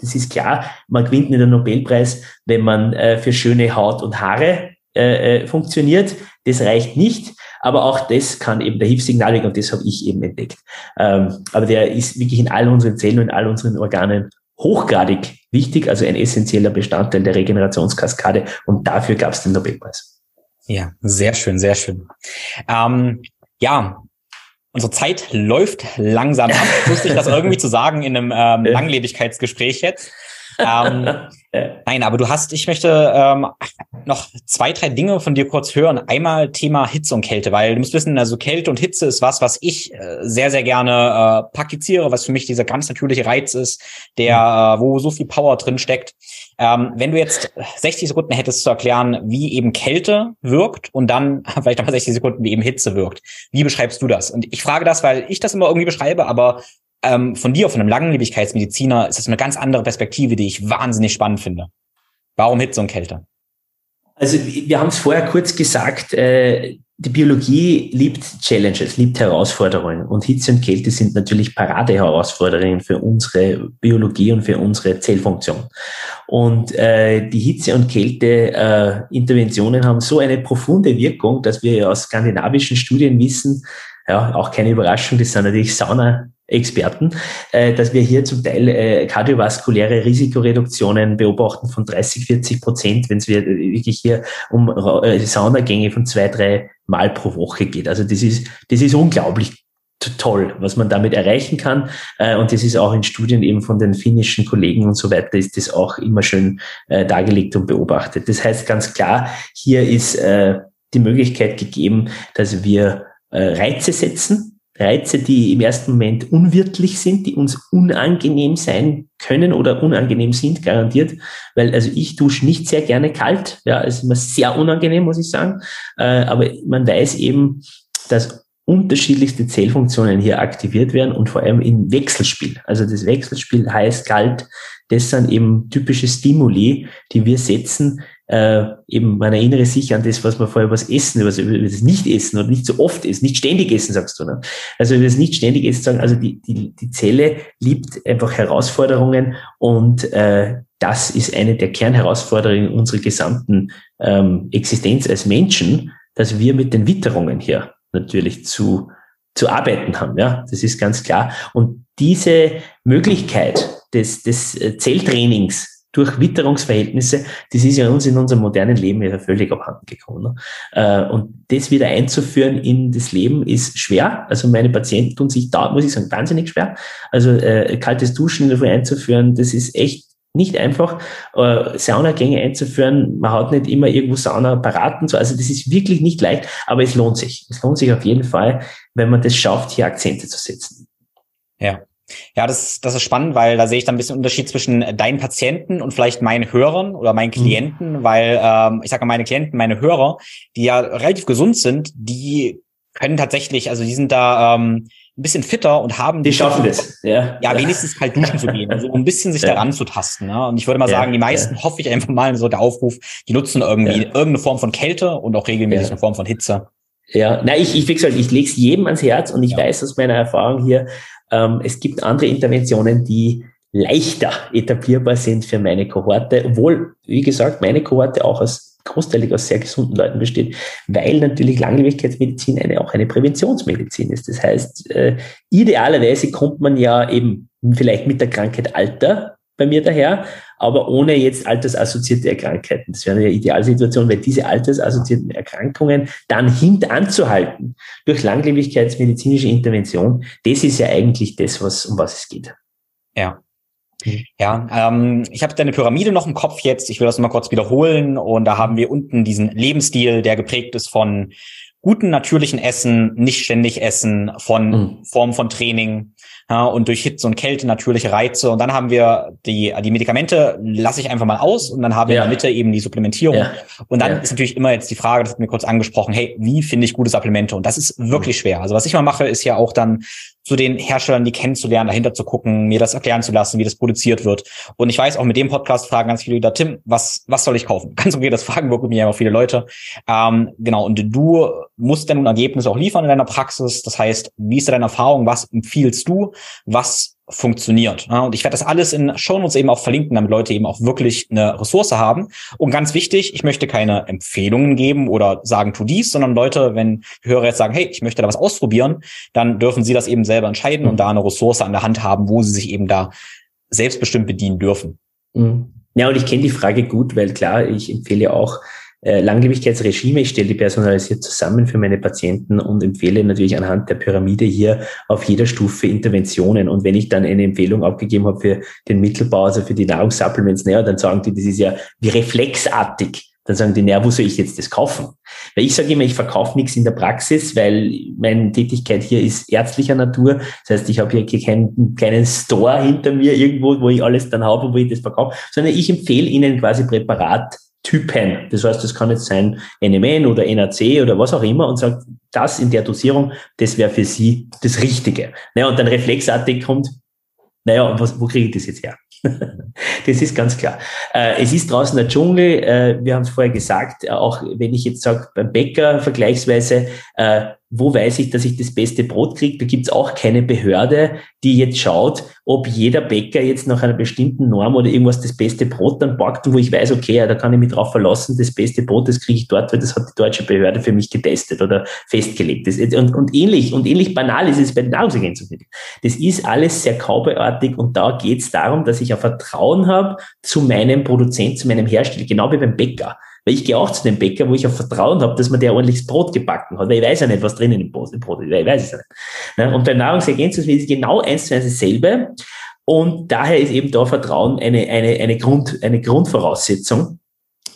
das ist klar, man gewinnt nicht den Nobelpreis, wenn man äh, für schöne Haut und Haare äh, äh, funktioniert. Das reicht nicht, aber auch das kann eben der HIV-Signalweg und das habe ich eben entdeckt. Ähm, aber der ist wirklich in all unseren Zellen und in all unseren Organen hochgradig wichtig, also ein essentieller Bestandteil der Regenerationskaskade und dafür gab es den Nobelpreis. Ja, sehr schön, sehr schön. Ähm, ja, unsere Zeit läuft langsam ab. Lustig, das irgendwie zu sagen in einem ähm, Langlebigkeitsgespräch jetzt ähm, nein, aber du hast, ich möchte ähm, noch zwei, drei Dinge von dir kurz hören. Einmal Thema Hitze und Kälte, weil du musst wissen, also Kälte und Hitze ist was, was ich äh, sehr, sehr gerne äh, praktiziere, was für mich dieser ganz natürliche Reiz ist, der, mhm. äh, wo so viel Power drin steckt. Ähm, wenn du jetzt 60 Sekunden hättest zu erklären, wie eben Kälte wirkt und dann vielleicht nochmal 60 Sekunden, wie eben Hitze wirkt, wie beschreibst du das? Und ich frage das, weil ich das immer irgendwie beschreibe, aber ähm, von dir, von einem Langlebigkeitsmediziner, ist das eine ganz andere Perspektive, die ich wahnsinnig spannend finde. Warum Hitze und Kälte? Also wir haben es vorher kurz gesagt, äh, die Biologie liebt Challenges, liebt Herausforderungen und Hitze und Kälte sind natürlich Paradeherausforderungen für unsere Biologie und für unsere Zellfunktion. Und äh, die Hitze- und Kälte-Interventionen äh, haben so eine profunde Wirkung, dass wir aus skandinavischen Studien wissen, ja, auch keine Überraschung, das sind natürlich Sauna Experten, äh, dass wir hier zum Teil äh, kardiovaskuläre Risikoreduktionen beobachten von 30, 40 Prozent, wenn es wirklich hier um äh, Saunagänge von zwei, drei Mal pro Woche geht. Also das ist, das ist unglaublich toll, was man damit erreichen kann. Äh, und das ist auch in Studien eben von den finnischen Kollegen und so weiter, ist das auch immer schön äh, dargelegt und beobachtet. Das heißt ganz klar, hier ist äh, die Möglichkeit gegeben, dass wir äh, Reize setzen, Reize, die im ersten Moment unwirtlich sind, die uns unangenehm sein können oder unangenehm sind, garantiert. Weil also ich dusche nicht sehr gerne kalt. Ja, es ist immer sehr unangenehm, muss ich sagen. Äh, aber man weiß eben, dass unterschiedlichste Zellfunktionen hier aktiviert werden und vor allem im Wechselspiel. Also das Wechselspiel heißt kalt. Das sind eben typische Stimuli, die wir setzen, äh, eben man erinnere sich an das, was man vorher über Essen, über das, über das Nicht-Essen oder nicht so oft essen, nicht ständig essen, sagst du. Ne? Also über das nicht ständig essen sagen, also die, die, die Zelle liebt einfach Herausforderungen und äh, das ist eine der Kernherausforderungen unserer gesamten ähm, Existenz als Menschen, dass wir mit den Witterungen hier natürlich zu, zu arbeiten haben. Ja, das ist ganz klar. Und diese Möglichkeit des, des äh, Zelltrainings, durch Witterungsverhältnisse, das ist ja uns in unserem modernen Leben ja völlig abhanden gekommen. Ne? Äh, und das wieder einzuführen in das Leben ist schwer. Also meine Patienten tun sich da, muss ich sagen, wahnsinnig schwer. Also äh, kaltes Duschen in der Früh einzuführen, das ist echt nicht einfach, äh, Saunagänge einzuführen. Man hat nicht immer irgendwo Sauna parat und so. Also das ist wirklich nicht leicht, aber es lohnt sich. Es lohnt sich auf jeden Fall, wenn man das schafft, hier Akzente zu setzen. Ja. Ja, das, das ist spannend, weil da sehe ich dann ein bisschen Unterschied zwischen deinen Patienten und vielleicht meinen Hörern oder meinen mhm. Klienten, mhm. weil ähm, ich sage mal, meine Klienten, meine Hörer, die ja relativ gesund sind, die können tatsächlich, also die sind da ähm, ein bisschen fitter und haben die schaffen das, ja, ja wenigstens kalt duschen zu gehen, also um ein bisschen sich ja. daran zu tasten. Ne? Und ich würde mal sagen, die meisten ja. hoffe ich einfach mal so der Aufruf, die nutzen irgendwie ja. irgendeine Form von Kälte und auch regelmäßig eine Form von Hitze. Ja, na ich, ich wie gesagt, ich lege es jedem ans Herz und ich weiß aus meiner Erfahrung hier, ähm, es gibt andere Interventionen, die leichter etablierbar sind für meine Kohorte, obwohl, wie gesagt, meine Kohorte auch aus großteilig aus sehr gesunden Leuten besteht, weil natürlich Langlebigkeitsmedizin eine, auch eine Präventionsmedizin ist. Das heißt, äh, idealerweise kommt man ja eben vielleicht mit der Krankheit Alter bei mir daher, aber ohne jetzt altersassoziierte Erkrankheiten. Das wäre eine Idealsituation, weil diese altersassoziierten Erkrankungen dann hintanzuhalten durch langlebigkeitsmedizinische Intervention, das ist ja eigentlich das, was, um was es geht. Ja. Ja, ähm, ich habe deine Pyramide noch im Kopf jetzt. Ich will das mal kurz wiederholen. Und da haben wir unten diesen Lebensstil, der geprägt ist von guten natürlichen Essen, nicht ständig Essen, von mhm. Form von Training, ja, und durch Hitze und Kälte natürliche Reize. Und dann haben wir die, die Medikamente, lasse ich einfach mal aus und dann haben wir ja. in der Mitte eben die Supplementierung. Ja. Und dann ja. ist natürlich immer jetzt die Frage, das hat mir kurz angesprochen, hey, wie finde ich gute Supplemente? Und das ist wirklich mhm. schwer. Also was ich mal mache, ist ja auch dann zu den Herstellern, die kennenzulernen, dahinter zu gucken, mir das erklären zu lassen, wie das produziert wird. Und ich weiß auch mit dem Podcast fragen ganz viele wieder, Tim, was, was soll ich kaufen? Ganz okay, das fragen wirklich mir immer viele Leute. Ähm, genau. Und du musst dann ein Ergebnis auch liefern in deiner Praxis. Das heißt, wie ist deine Erfahrung? Was empfiehlst du? Was funktioniert. Und ich werde das alles in Shownotes eben auch verlinken, damit Leute eben auch wirklich eine Ressource haben. Und ganz wichtig, ich möchte keine Empfehlungen geben oder sagen, tu dies, sondern Leute, wenn Hörer jetzt sagen, hey, ich möchte da was ausprobieren, dann dürfen sie das eben selber entscheiden und da eine Ressource an der Hand haben, wo sie sich eben da selbstbestimmt bedienen dürfen. Mhm. Ja, und ich kenne die Frage gut, weil klar, ich empfehle auch äh, Langlebigkeitsregime. Ich stelle die personalisiert zusammen für meine Patienten und empfehle natürlich anhand der Pyramide hier auf jeder Stufe Interventionen. Und wenn ich dann eine Empfehlung abgegeben habe für den Mittelbau, also für die Nahrungssupplements, naja, dann sagen die, das ist ja wie reflexartig. Dann sagen die, naja, wo soll ich jetzt das kaufen? Weil ich sage immer, ich verkaufe nichts in der Praxis, weil meine Tätigkeit hier ist ärztlicher Natur. Das heißt, ich habe hier keinen kleinen Store hinter mir irgendwo, wo ich alles dann habe, wo ich das verkaufe, sondern ich empfehle Ihnen quasi Präparat, Typen. Das heißt, das kann jetzt sein NMN oder NAC oder was auch immer und sagt, das in der Dosierung, das wäre für Sie das Richtige. Ja, und dann reflexartig kommt, Naja, was, wo kriege ich das jetzt her? das ist ganz klar. Äh, es ist draußen der Dschungel, äh, wir haben es vorher gesagt, auch wenn ich jetzt sage, beim Bäcker vergleichsweise, äh, wo weiß ich, dass ich das beste Brot kriege? Da gibt's auch keine Behörde, die jetzt schaut, ob jeder Bäcker jetzt nach einer bestimmten Norm oder irgendwas das beste Brot dann backt und wo ich weiß, okay, ja, da kann ich mich drauf verlassen, das beste Brot, das kriege ich dort, weil das hat die deutsche Behörde für mich getestet oder festgelegt. Und, und ähnlich und ähnlich banal ist es bei den Nahrungsergänzungsmitteln. Das ist alles sehr kaubeartig und da geht's darum, dass ich ein Vertrauen habe zu meinem Produzent, zu meinem Hersteller, genau wie beim Bäcker. Weil ich gehe auch zu dem Bäcker, wo ich auch Vertrauen habe, dass man der ordentliches Brot gebacken hat, weil ich weiß ja nicht, was drinnen im Brot ist. Ich weiß es ja nicht. Ne? Und bei Nahrungsergänzungsmitteln ist genau eins zu eins dasselbe. Und daher ist eben da Vertrauen eine, eine, eine, Grund, eine Grundvoraussetzung.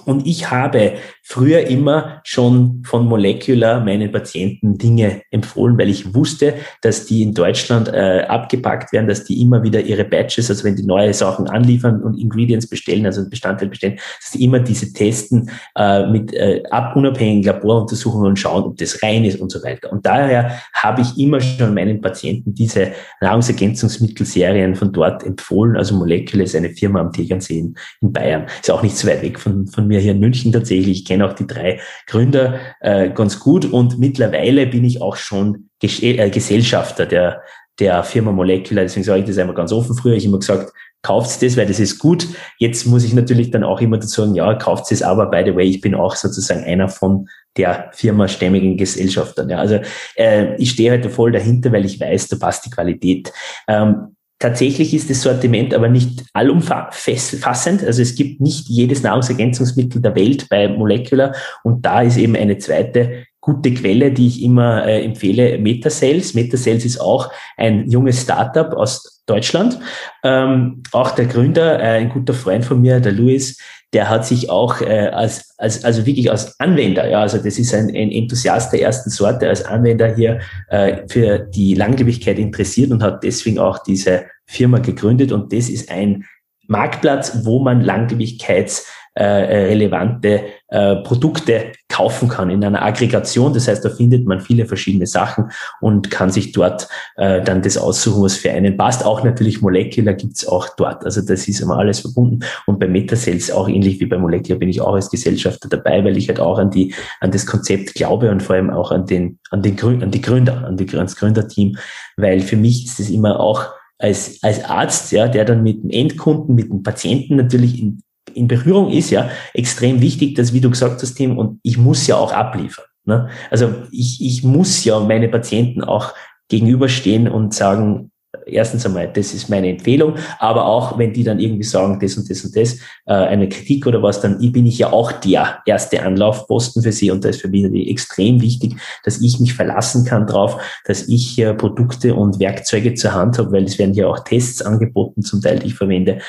Und ich habe früher immer schon von Molecular meinen Patienten Dinge empfohlen, weil ich wusste, dass die in Deutschland äh, abgepackt werden, dass die immer wieder ihre Batches, also wenn die neue Sachen anliefern und Ingredients bestellen, also Bestandteile bestellen, dass die immer diese testen äh, mit äh, ab unabhängigen Laboruntersuchungen und schauen, ob das rein ist und so weiter. Und daher habe ich immer schon meinen Patienten diese Nahrungsergänzungsmittelserien von dort empfohlen. Also Molecular ist eine Firma am Tegernsee in, in Bayern. Ist auch nicht so weit weg von, von mir hier in München tatsächlich kenne auch die drei Gründer äh, ganz gut und mittlerweile bin ich auch schon Ges äh, Gesellschafter der, der Firma Molecular. Deswegen sage ich das einmal ganz offen. Früher habe ich immer gesagt, kauft das, weil das ist gut. Jetzt muss ich natürlich dann auch immer dazu sagen, ja, kauft es, aber by the way, ich bin auch sozusagen einer von der Firma stämmigen Gesellschaftern. Ja, also äh, ich stehe halt voll dahinter, weil ich weiß, da passt die Qualität. Ähm, Tatsächlich ist das Sortiment aber nicht allumfassend. Also es gibt nicht jedes Nahrungsergänzungsmittel der Welt bei Molecular. Und da ist eben eine zweite gute Quelle, die ich immer äh, empfehle, Metacells. Metacells ist auch ein junges Startup aus Deutschland. Ähm, auch der Gründer, äh, ein guter Freund von mir, der Louis, der hat sich auch äh, als, als, also wirklich als Anwender, ja, also das ist ein, ein Enthusiast der ersten Sorte, als Anwender hier äh, für die Langlebigkeit interessiert und hat deswegen auch diese Firma gegründet. Und das ist ein Marktplatz, wo man Langlebigkeits äh, relevante äh, Produkte kaufen kann in einer Aggregation. Das heißt, da findet man viele verschiedene Sachen und kann sich dort äh, dann das aussuchen, was für einen passt. Auch natürlich Molecular gibt's auch dort. Also das ist immer alles verbunden. Und bei Metacells auch ähnlich wie bei Molecular bin ich auch als Gesellschafter dabei, weil ich halt auch an die an das Konzept glaube und vor allem auch an den an den Gründer, an die Gründer, an die ans Gründerteam, weil für mich ist es immer auch als, als Arzt, ja, der dann mit dem Endkunden, mit dem Patienten natürlich in in Berührung ist, ja, extrem wichtig, dass, wie du gesagt hast, Tim, und ich muss ja auch abliefern. Ne? Also ich, ich muss ja meine Patienten auch gegenüberstehen und sagen, erstens einmal, das ist meine Empfehlung, aber auch wenn die dann irgendwie sagen, das und das und das, äh, eine Kritik oder was, dann bin ich ja auch der erste Anlaufposten für sie und da ist für mich extrem wichtig, dass ich mich verlassen kann drauf, dass ich äh, Produkte und Werkzeuge zur Hand habe, weil es werden ja auch Tests angeboten, zum Teil, die ich verwende.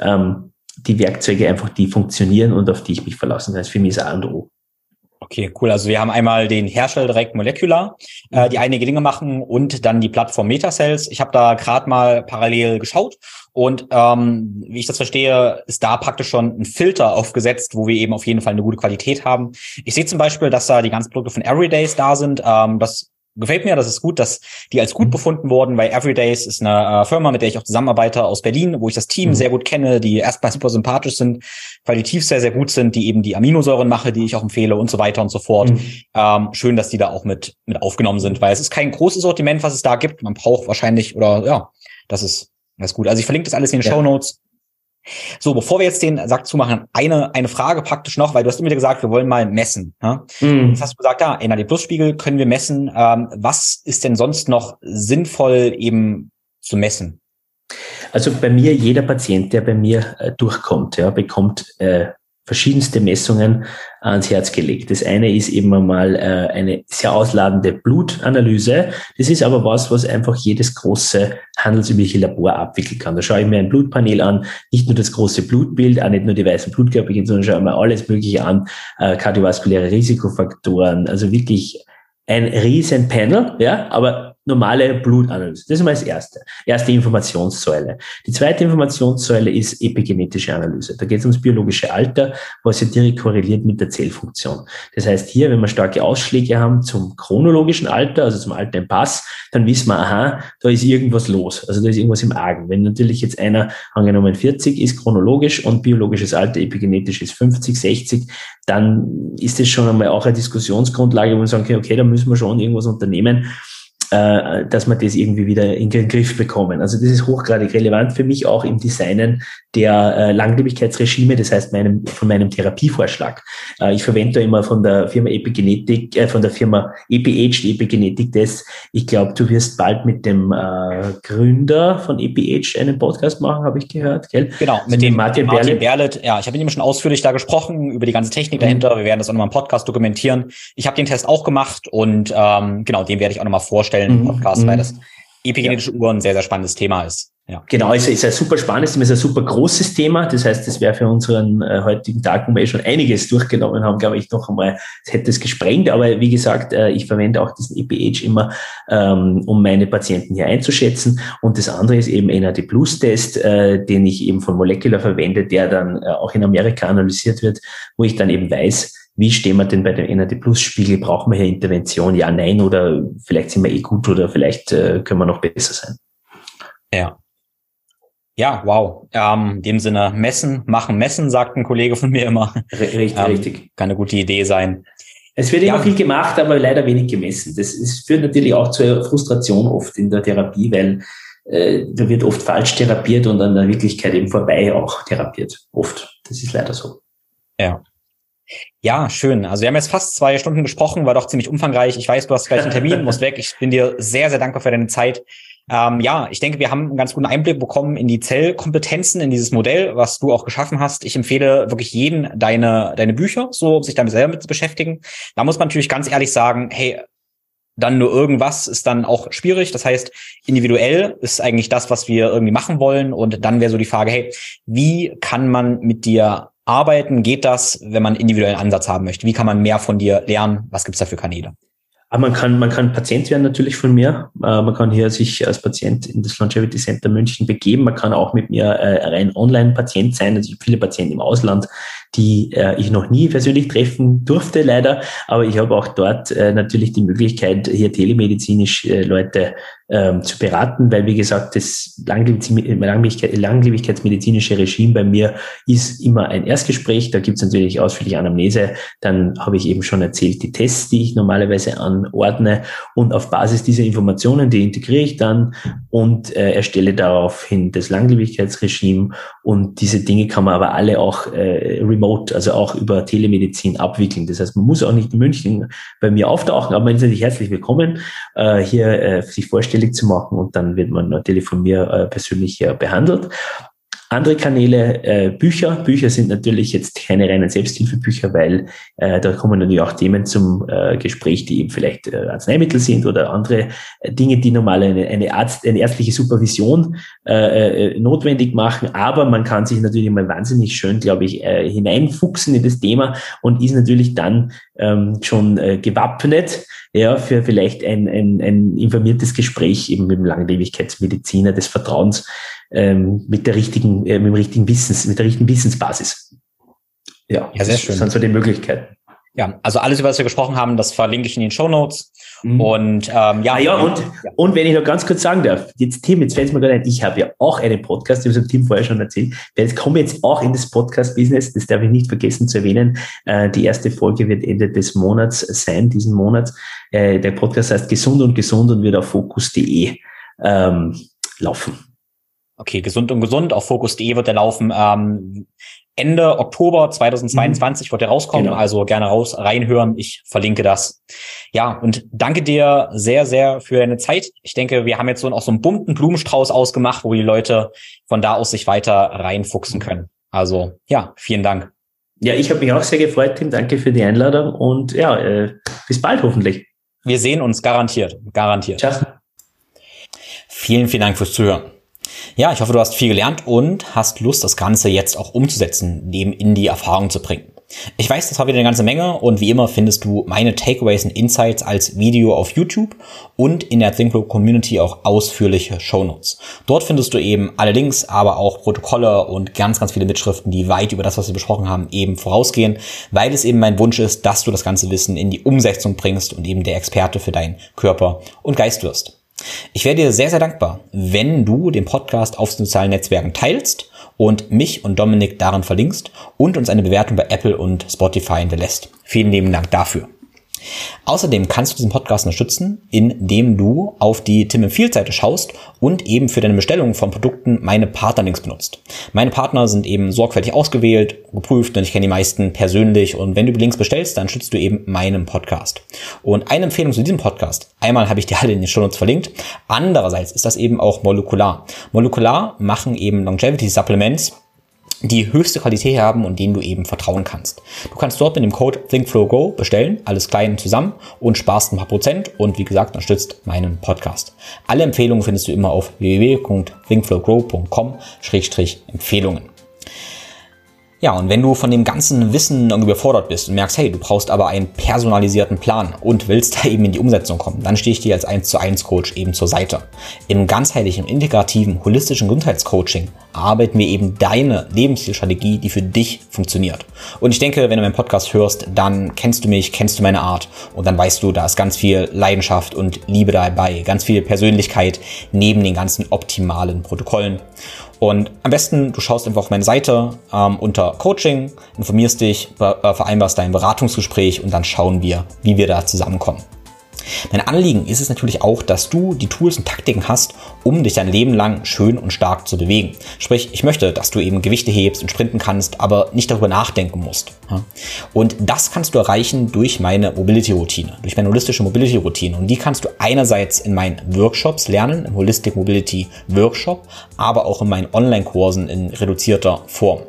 Ähm, die Werkzeuge einfach, die funktionieren und auf die ich mich verlassen kann. Das ist für mich das A und O. Okay, cool. Also wir haben einmal den Hersteller direkt Molecular, äh, die einige Dinge machen und dann die Plattform Metacells. Ich habe da gerade mal parallel geschaut und ähm, wie ich das verstehe, ist da praktisch schon ein Filter aufgesetzt, wo wir eben auf jeden Fall eine gute Qualität haben. Ich sehe zum Beispiel, dass da die ganzen Produkte von Everydays da sind. Ähm, das gefällt mir, das ist gut, dass die als gut mhm. befunden wurden, weil Everydays ist eine äh, Firma, mit der ich auch zusammenarbeite aus Berlin, wo ich das Team mhm. sehr gut kenne, die erstmal super sympathisch sind, qualitativ sehr, sehr gut sind, die eben die Aminosäuren mache, die ich auch empfehle und so weiter und so fort. Mhm. Ähm, schön, dass die da auch mit, mit aufgenommen sind, weil es ist kein großes Sortiment, was es da gibt. Man braucht wahrscheinlich, oder ja, das ist, das ist gut. Also ich verlinke das alles in den ja. Show Notes. So, bevor wir jetzt den Sack zumachen, eine, eine Frage praktisch noch, weil du hast immer wieder gesagt, wir wollen mal messen. Ja? Mhm. Jetzt hast du gesagt, ja, NAD-Plus-Spiegel können wir messen. Ähm, was ist denn sonst noch sinnvoll eben zu messen? Also bei mir, jeder Patient, der bei mir äh, durchkommt, ja, bekommt äh, verschiedenste Messungen ans Herz gelegt. Das eine ist eben einmal äh, eine sehr ausladende Blutanalyse. Das ist aber was, was einfach jedes große handelsübliche Labor abwickeln kann. Da schaue ich mir ein Blutpanel an, nicht nur das große Blutbild, auch nicht nur die weißen Blutkörperchen, sondern schaue mir alles Mögliche an, äh, kardiovaskuläre Risikofaktoren, also wirklich ein riesen Panel, ja, aber normale Blutanalyse. Das ist mal das erste. Erste Informationssäule. Die zweite Informationssäule ist epigenetische Analyse. Da geht es ums biologische Alter, was ja direkt korreliert mit der Zellfunktion. Das heißt, hier, wenn wir starke Ausschläge haben zum chronologischen Alter, also zum Alter im Pass, dann wissen wir, aha, da ist irgendwas los. Also da ist irgendwas im Argen. Wenn natürlich jetzt einer angenommen 40 ist chronologisch und biologisches Alter epigenetisch ist 50, 60, dann ist das schon einmal auch eine Diskussionsgrundlage, wo wir sagen, okay, okay, da müssen wir schon irgendwas unternehmen äh, dass wir das irgendwie wieder in den Griff bekommen. Also das ist hochgradig relevant für mich auch im Designen der äh, Langlebigkeitsregime, das heißt meinem, von meinem Therapievorschlag. Äh, ich verwende da immer von der Firma Epigenetik, äh, von der Firma EPH, die Epigenetik Test. Ich glaube, du wirst bald mit dem äh, Gründer von EPH einen Podcast machen, habe ich gehört, gell? Genau, also mit dem Martin, Martin Berlet. Ja, ich habe mit ihm schon ausführlich da gesprochen über die ganze Technik mhm. dahinter. Wir werden das auch nochmal im Podcast dokumentieren. Ich habe den Test auch gemacht und ähm, genau, den werde ich auch nochmal vorstellen aktuellen mhm. Podcast, weil das epigenetische Uhren ein sehr, sehr spannendes Thema ist. Ja. Genau, es ist ein super spannendes Thema, es ist ein super großes Thema. Das heißt, das wäre für unseren äh, heutigen Tag, wo wir eh schon einiges durchgenommen haben, glaube ich, noch einmal, es hätte es gesprengt. Aber wie gesagt, äh, ich verwende auch diesen EPH immer, ähm, um meine Patienten hier einzuschätzen. Und das andere ist eben NAD Plus Test, äh, den ich eben von Molecular verwende, der dann äh, auch in Amerika analysiert wird, wo ich dann eben weiß, wie stehen wir denn bei dem NAD-Plus-Spiegel? Brauchen wir hier Intervention? Ja, nein, oder vielleicht sind wir eh gut oder vielleicht äh, können wir noch besser sein. Ja. Ja, wow. Ähm, in dem Sinne, messen, machen, messen, sagt ein Kollege von mir immer. Richtig, ähm, richtig. Kann eine gute Idee sein. Es wird ja. immer viel gemacht, aber leider wenig gemessen. Das ist, führt natürlich auch zur Frustration oft in der Therapie, weil äh, da wird oft falsch therapiert und an der Wirklichkeit eben vorbei auch therapiert. Oft. Das ist leider so. Ja. Ja, schön. Also wir haben jetzt fast zwei Stunden gesprochen, war doch ziemlich umfangreich. Ich weiß, du hast gleich einen Termin, musst weg. Ich bin dir sehr, sehr dankbar für deine Zeit. Ähm, ja, ich denke, wir haben einen ganz guten Einblick bekommen in die Zellkompetenzen, in dieses Modell, was du auch geschaffen hast. Ich empfehle wirklich jeden deine, deine Bücher, so um sich damit selber mit zu beschäftigen. Da muss man natürlich ganz ehrlich sagen, hey, dann nur irgendwas ist dann auch schwierig. Das heißt, individuell ist eigentlich das, was wir irgendwie machen wollen. Und dann wäre so die Frage, hey, wie kann man mit dir arbeiten? Geht das, wenn man individuellen Ansatz haben möchte? Wie kann man mehr von dir lernen? Was gibt's da für Kanäle? Aber man kann, man kann Patient werden natürlich von mir. Äh, man kann hier sich als Patient in das Longevity Center München begeben. Man kann auch mit mir äh, rein Online-Patient sein. Also ich habe viele Patienten im Ausland, die äh, ich noch nie persönlich treffen durfte, leider. Aber ich habe auch dort äh, natürlich die Möglichkeit, hier telemedizinisch äh, Leute ähm, zu beraten, weil wie gesagt, das Langlebigkeitsmedizinische Regime bei mir ist immer ein Erstgespräch. Da gibt es natürlich ausführliche Anamnese. Dann habe ich eben schon erzählt, die Tests, die ich normalerweise anordne. Und auf Basis dieser Informationen, die integriere ich dann und äh, erstelle daraufhin das Langlebigkeitsregime. Und diese Dinge kann man aber alle auch äh, remote, also auch über Telemedizin abwickeln. Das heißt, man muss auch nicht in München bei mir auftauchen, aber man ist natürlich herzlich willkommen, äh, hier äh, sich vorstellig zu machen und dann wird man natürlich von mir äh, persönlich behandelt. Andere Kanäle, äh, Bücher. Bücher sind natürlich jetzt keine reinen Selbsthilfebücher, weil äh, da kommen natürlich auch Themen zum äh, Gespräch, die eben vielleicht äh, Arzneimittel sind oder andere äh, Dinge, die normal eine, eine, Arzt, eine ärztliche Supervision äh, äh, notwendig machen. Aber man kann sich natürlich mal wahnsinnig schön, glaube ich, äh, hineinfuchsen in das Thema und ist natürlich dann ähm, schon äh, gewappnet ja, für vielleicht ein, ein, ein informiertes Gespräch eben mit dem Langlebigkeitsmediziner des Vertrauens ähm, mit der richtigen, äh, mit dem richtigen Wissens, mit der richtigen Wissensbasis. Ja, ja sehr schön. Das sind so die Möglichkeiten. Ja, also alles, über was wir gesprochen haben, das verlinke ich in den Show Notes. Mhm. Und ähm, ja, ah, ja, und, ja. und wenn ich noch ganz kurz sagen darf, jetzt Tim, jetzt fällt es mir gerade ein, ich habe ja auch einen Podcast, ich habe es Tim vorher schon erzählt, weil jetzt komme jetzt auch in das Podcast-Business, das darf ich nicht vergessen zu erwähnen. Äh, die erste Folge wird Ende des Monats sein, diesen Monat. Äh, der Podcast heißt Gesund und Gesund und wird auf fokus.de ähm, laufen. Okay, gesund und gesund. Auf Focus.de wird er laufen. Ähm, Ende Oktober 2022 mhm. wird er rauskommen. Genau. Also gerne raus, reinhören. Ich verlinke das. Ja, und danke dir sehr, sehr für deine Zeit. Ich denke, wir haben jetzt so auch so einen bunten Blumenstrauß ausgemacht, wo die Leute von da aus sich weiter reinfuchsen können. Also ja, vielen Dank. Ja, ich habe mich auch sehr gefreut, Tim. Danke für die Einladung und ja, äh, bis bald hoffentlich. Wir sehen uns garantiert, garantiert. Ciao. Vielen, vielen Dank fürs Zuhören. Ja, ich hoffe, du hast viel gelernt und hast Lust, das Ganze jetzt auch umzusetzen, neben in die Erfahrung zu bringen. Ich weiß, das war wieder eine ganze Menge und wie immer findest du meine Takeaways und Insights als Video auf YouTube und in der ThinkFlow Community auch ausführliche Shownotes. Dort findest du eben alle Links, aber auch Protokolle und ganz, ganz viele Mitschriften, die weit über das, was wir besprochen haben, eben vorausgehen, weil es eben mein Wunsch ist, dass du das ganze Wissen in die Umsetzung bringst und eben der Experte für deinen Körper und Geist wirst. Ich wäre dir sehr, sehr dankbar, wenn du den Podcast auf sozialen Netzwerken teilst und mich und Dominik darin verlinkst und uns eine Bewertung bei Apple und Spotify hinterlässt. Vielen lieben Dank dafür. Außerdem kannst du diesen Podcast unterstützen, indem du auf die Tim Field Seite schaust und eben für deine Bestellung von Produkten meine Partnerlinks benutzt. Meine Partner sind eben sorgfältig ausgewählt, geprüft und ich kenne die meisten persönlich und wenn du Links bestellst, dann schützt du eben meinen Podcast. Und eine Empfehlung zu diesem Podcast, einmal habe ich dir alle in den Show Notes verlinkt, andererseits ist das eben auch molekular. Molekular machen eben Longevity Supplements die höchste Qualität haben und denen du eben vertrauen kannst. Du kannst dort mit dem Code ThinkFlowGo bestellen, alles klein zusammen und sparst ein paar Prozent und wie gesagt unterstützt meinen Podcast. Alle Empfehlungen findest du immer auf www.thinkflowgrow.com-empfehlungen. Ja, und wenn du von dem ganzen Wissen irgendwie überfordert bist und merkst, hey, du brauchst aber einen personalisierten Plan und willst da eben in die Umsetzung kommen, dann stehe ich dir als 1 zu 1 Coach eben zur Seite. Im ganzheitlichen, integrativen, holistischen Gesundheitscoaching arbeiten wir eben deine Lebensstilstrategie, die für dich funktioniert. Und ich denke, wenn du meinen Podcast hörst, dann kennst du mich, kennst du meine Art und dann weißt du, da ist ganz viel Leidenschaft und Liebe dabei, ganz viel Persönlichkeit neben den ganzen optimalen Protokollen. Und am besten, du schaust einfach auf meine Seite ähm, unter Coaching, informierst dich, äh, vereinbarst dein Beratungsgespräch und dann schauen wir, wie wir da zusammenkommen. Mein Anliegen ist es natürlich auch, dass du die Tools und Taktiken hast, um dich dein Leben lang schön und stark zu bewegen. Sprich, ich möchte, dass du eben Gewichte hebst und sprinten kannst, aber nicht darüber nachdenken musst. Und das kannst du erreichen durch meine Mobility-Routine, durch meine holistische Mobility-Routine. Und die kannst du einerseits in meinen Workshops lernen, im Holistic Mobility Workshop, aber auch in meinen Online-Kursen in reduzierter Form.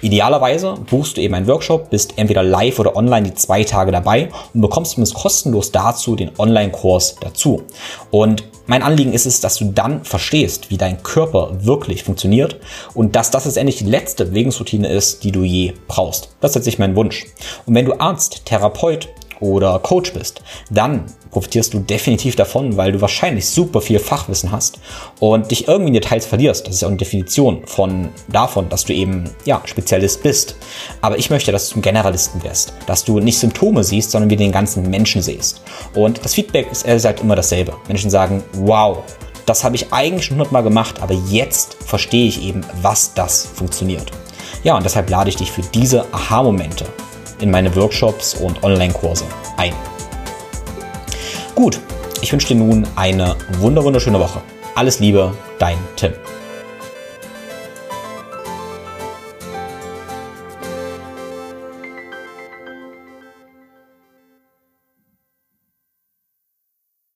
Idealerweise buchst du eben einen Workshop, bist entweder live oder online die zwei Tage dabei und bekommst zumindest kostenlos dazu den Online-Kurs dazu. Und mein Anliegen ist es, dass du dann verstehst, wie dein Körper wirklich funktioniert und dass das letztendlich die letzte Bewegungsroutine ist, die du je brauchst. Das ist letztlich mein Wunsch. Und wenn du Arzt, Therapeut oder Coach bist, dann profitierst du definitiv davon, weil du wahrscheinlich super viel Fachwissen hast und dich irgendwie in Details verlierst. Das ist ja eine Definition von davon, dass du eben ja Spezialist bist. Aber ich möchte, dass du ein Generalisten wirst, dass du nicht Symptome siehst, sondern wie den ganzen Menschen siehst. Und das Feedback ist ehrlich gesagt immer dasselbe. Menschen sagen, wow, das habe ich eigentlich schon hundertmal gemacht, aber jetzt verstehe ich eben, was das funktioniert. Ja, und deshalb lade ich dich für diese Aha-Momente in meine Workshops und Online-Kurse ein. Gut, ich wünsche dir nun eine wunderschöne Woche. Alles Liebe, dein Tim.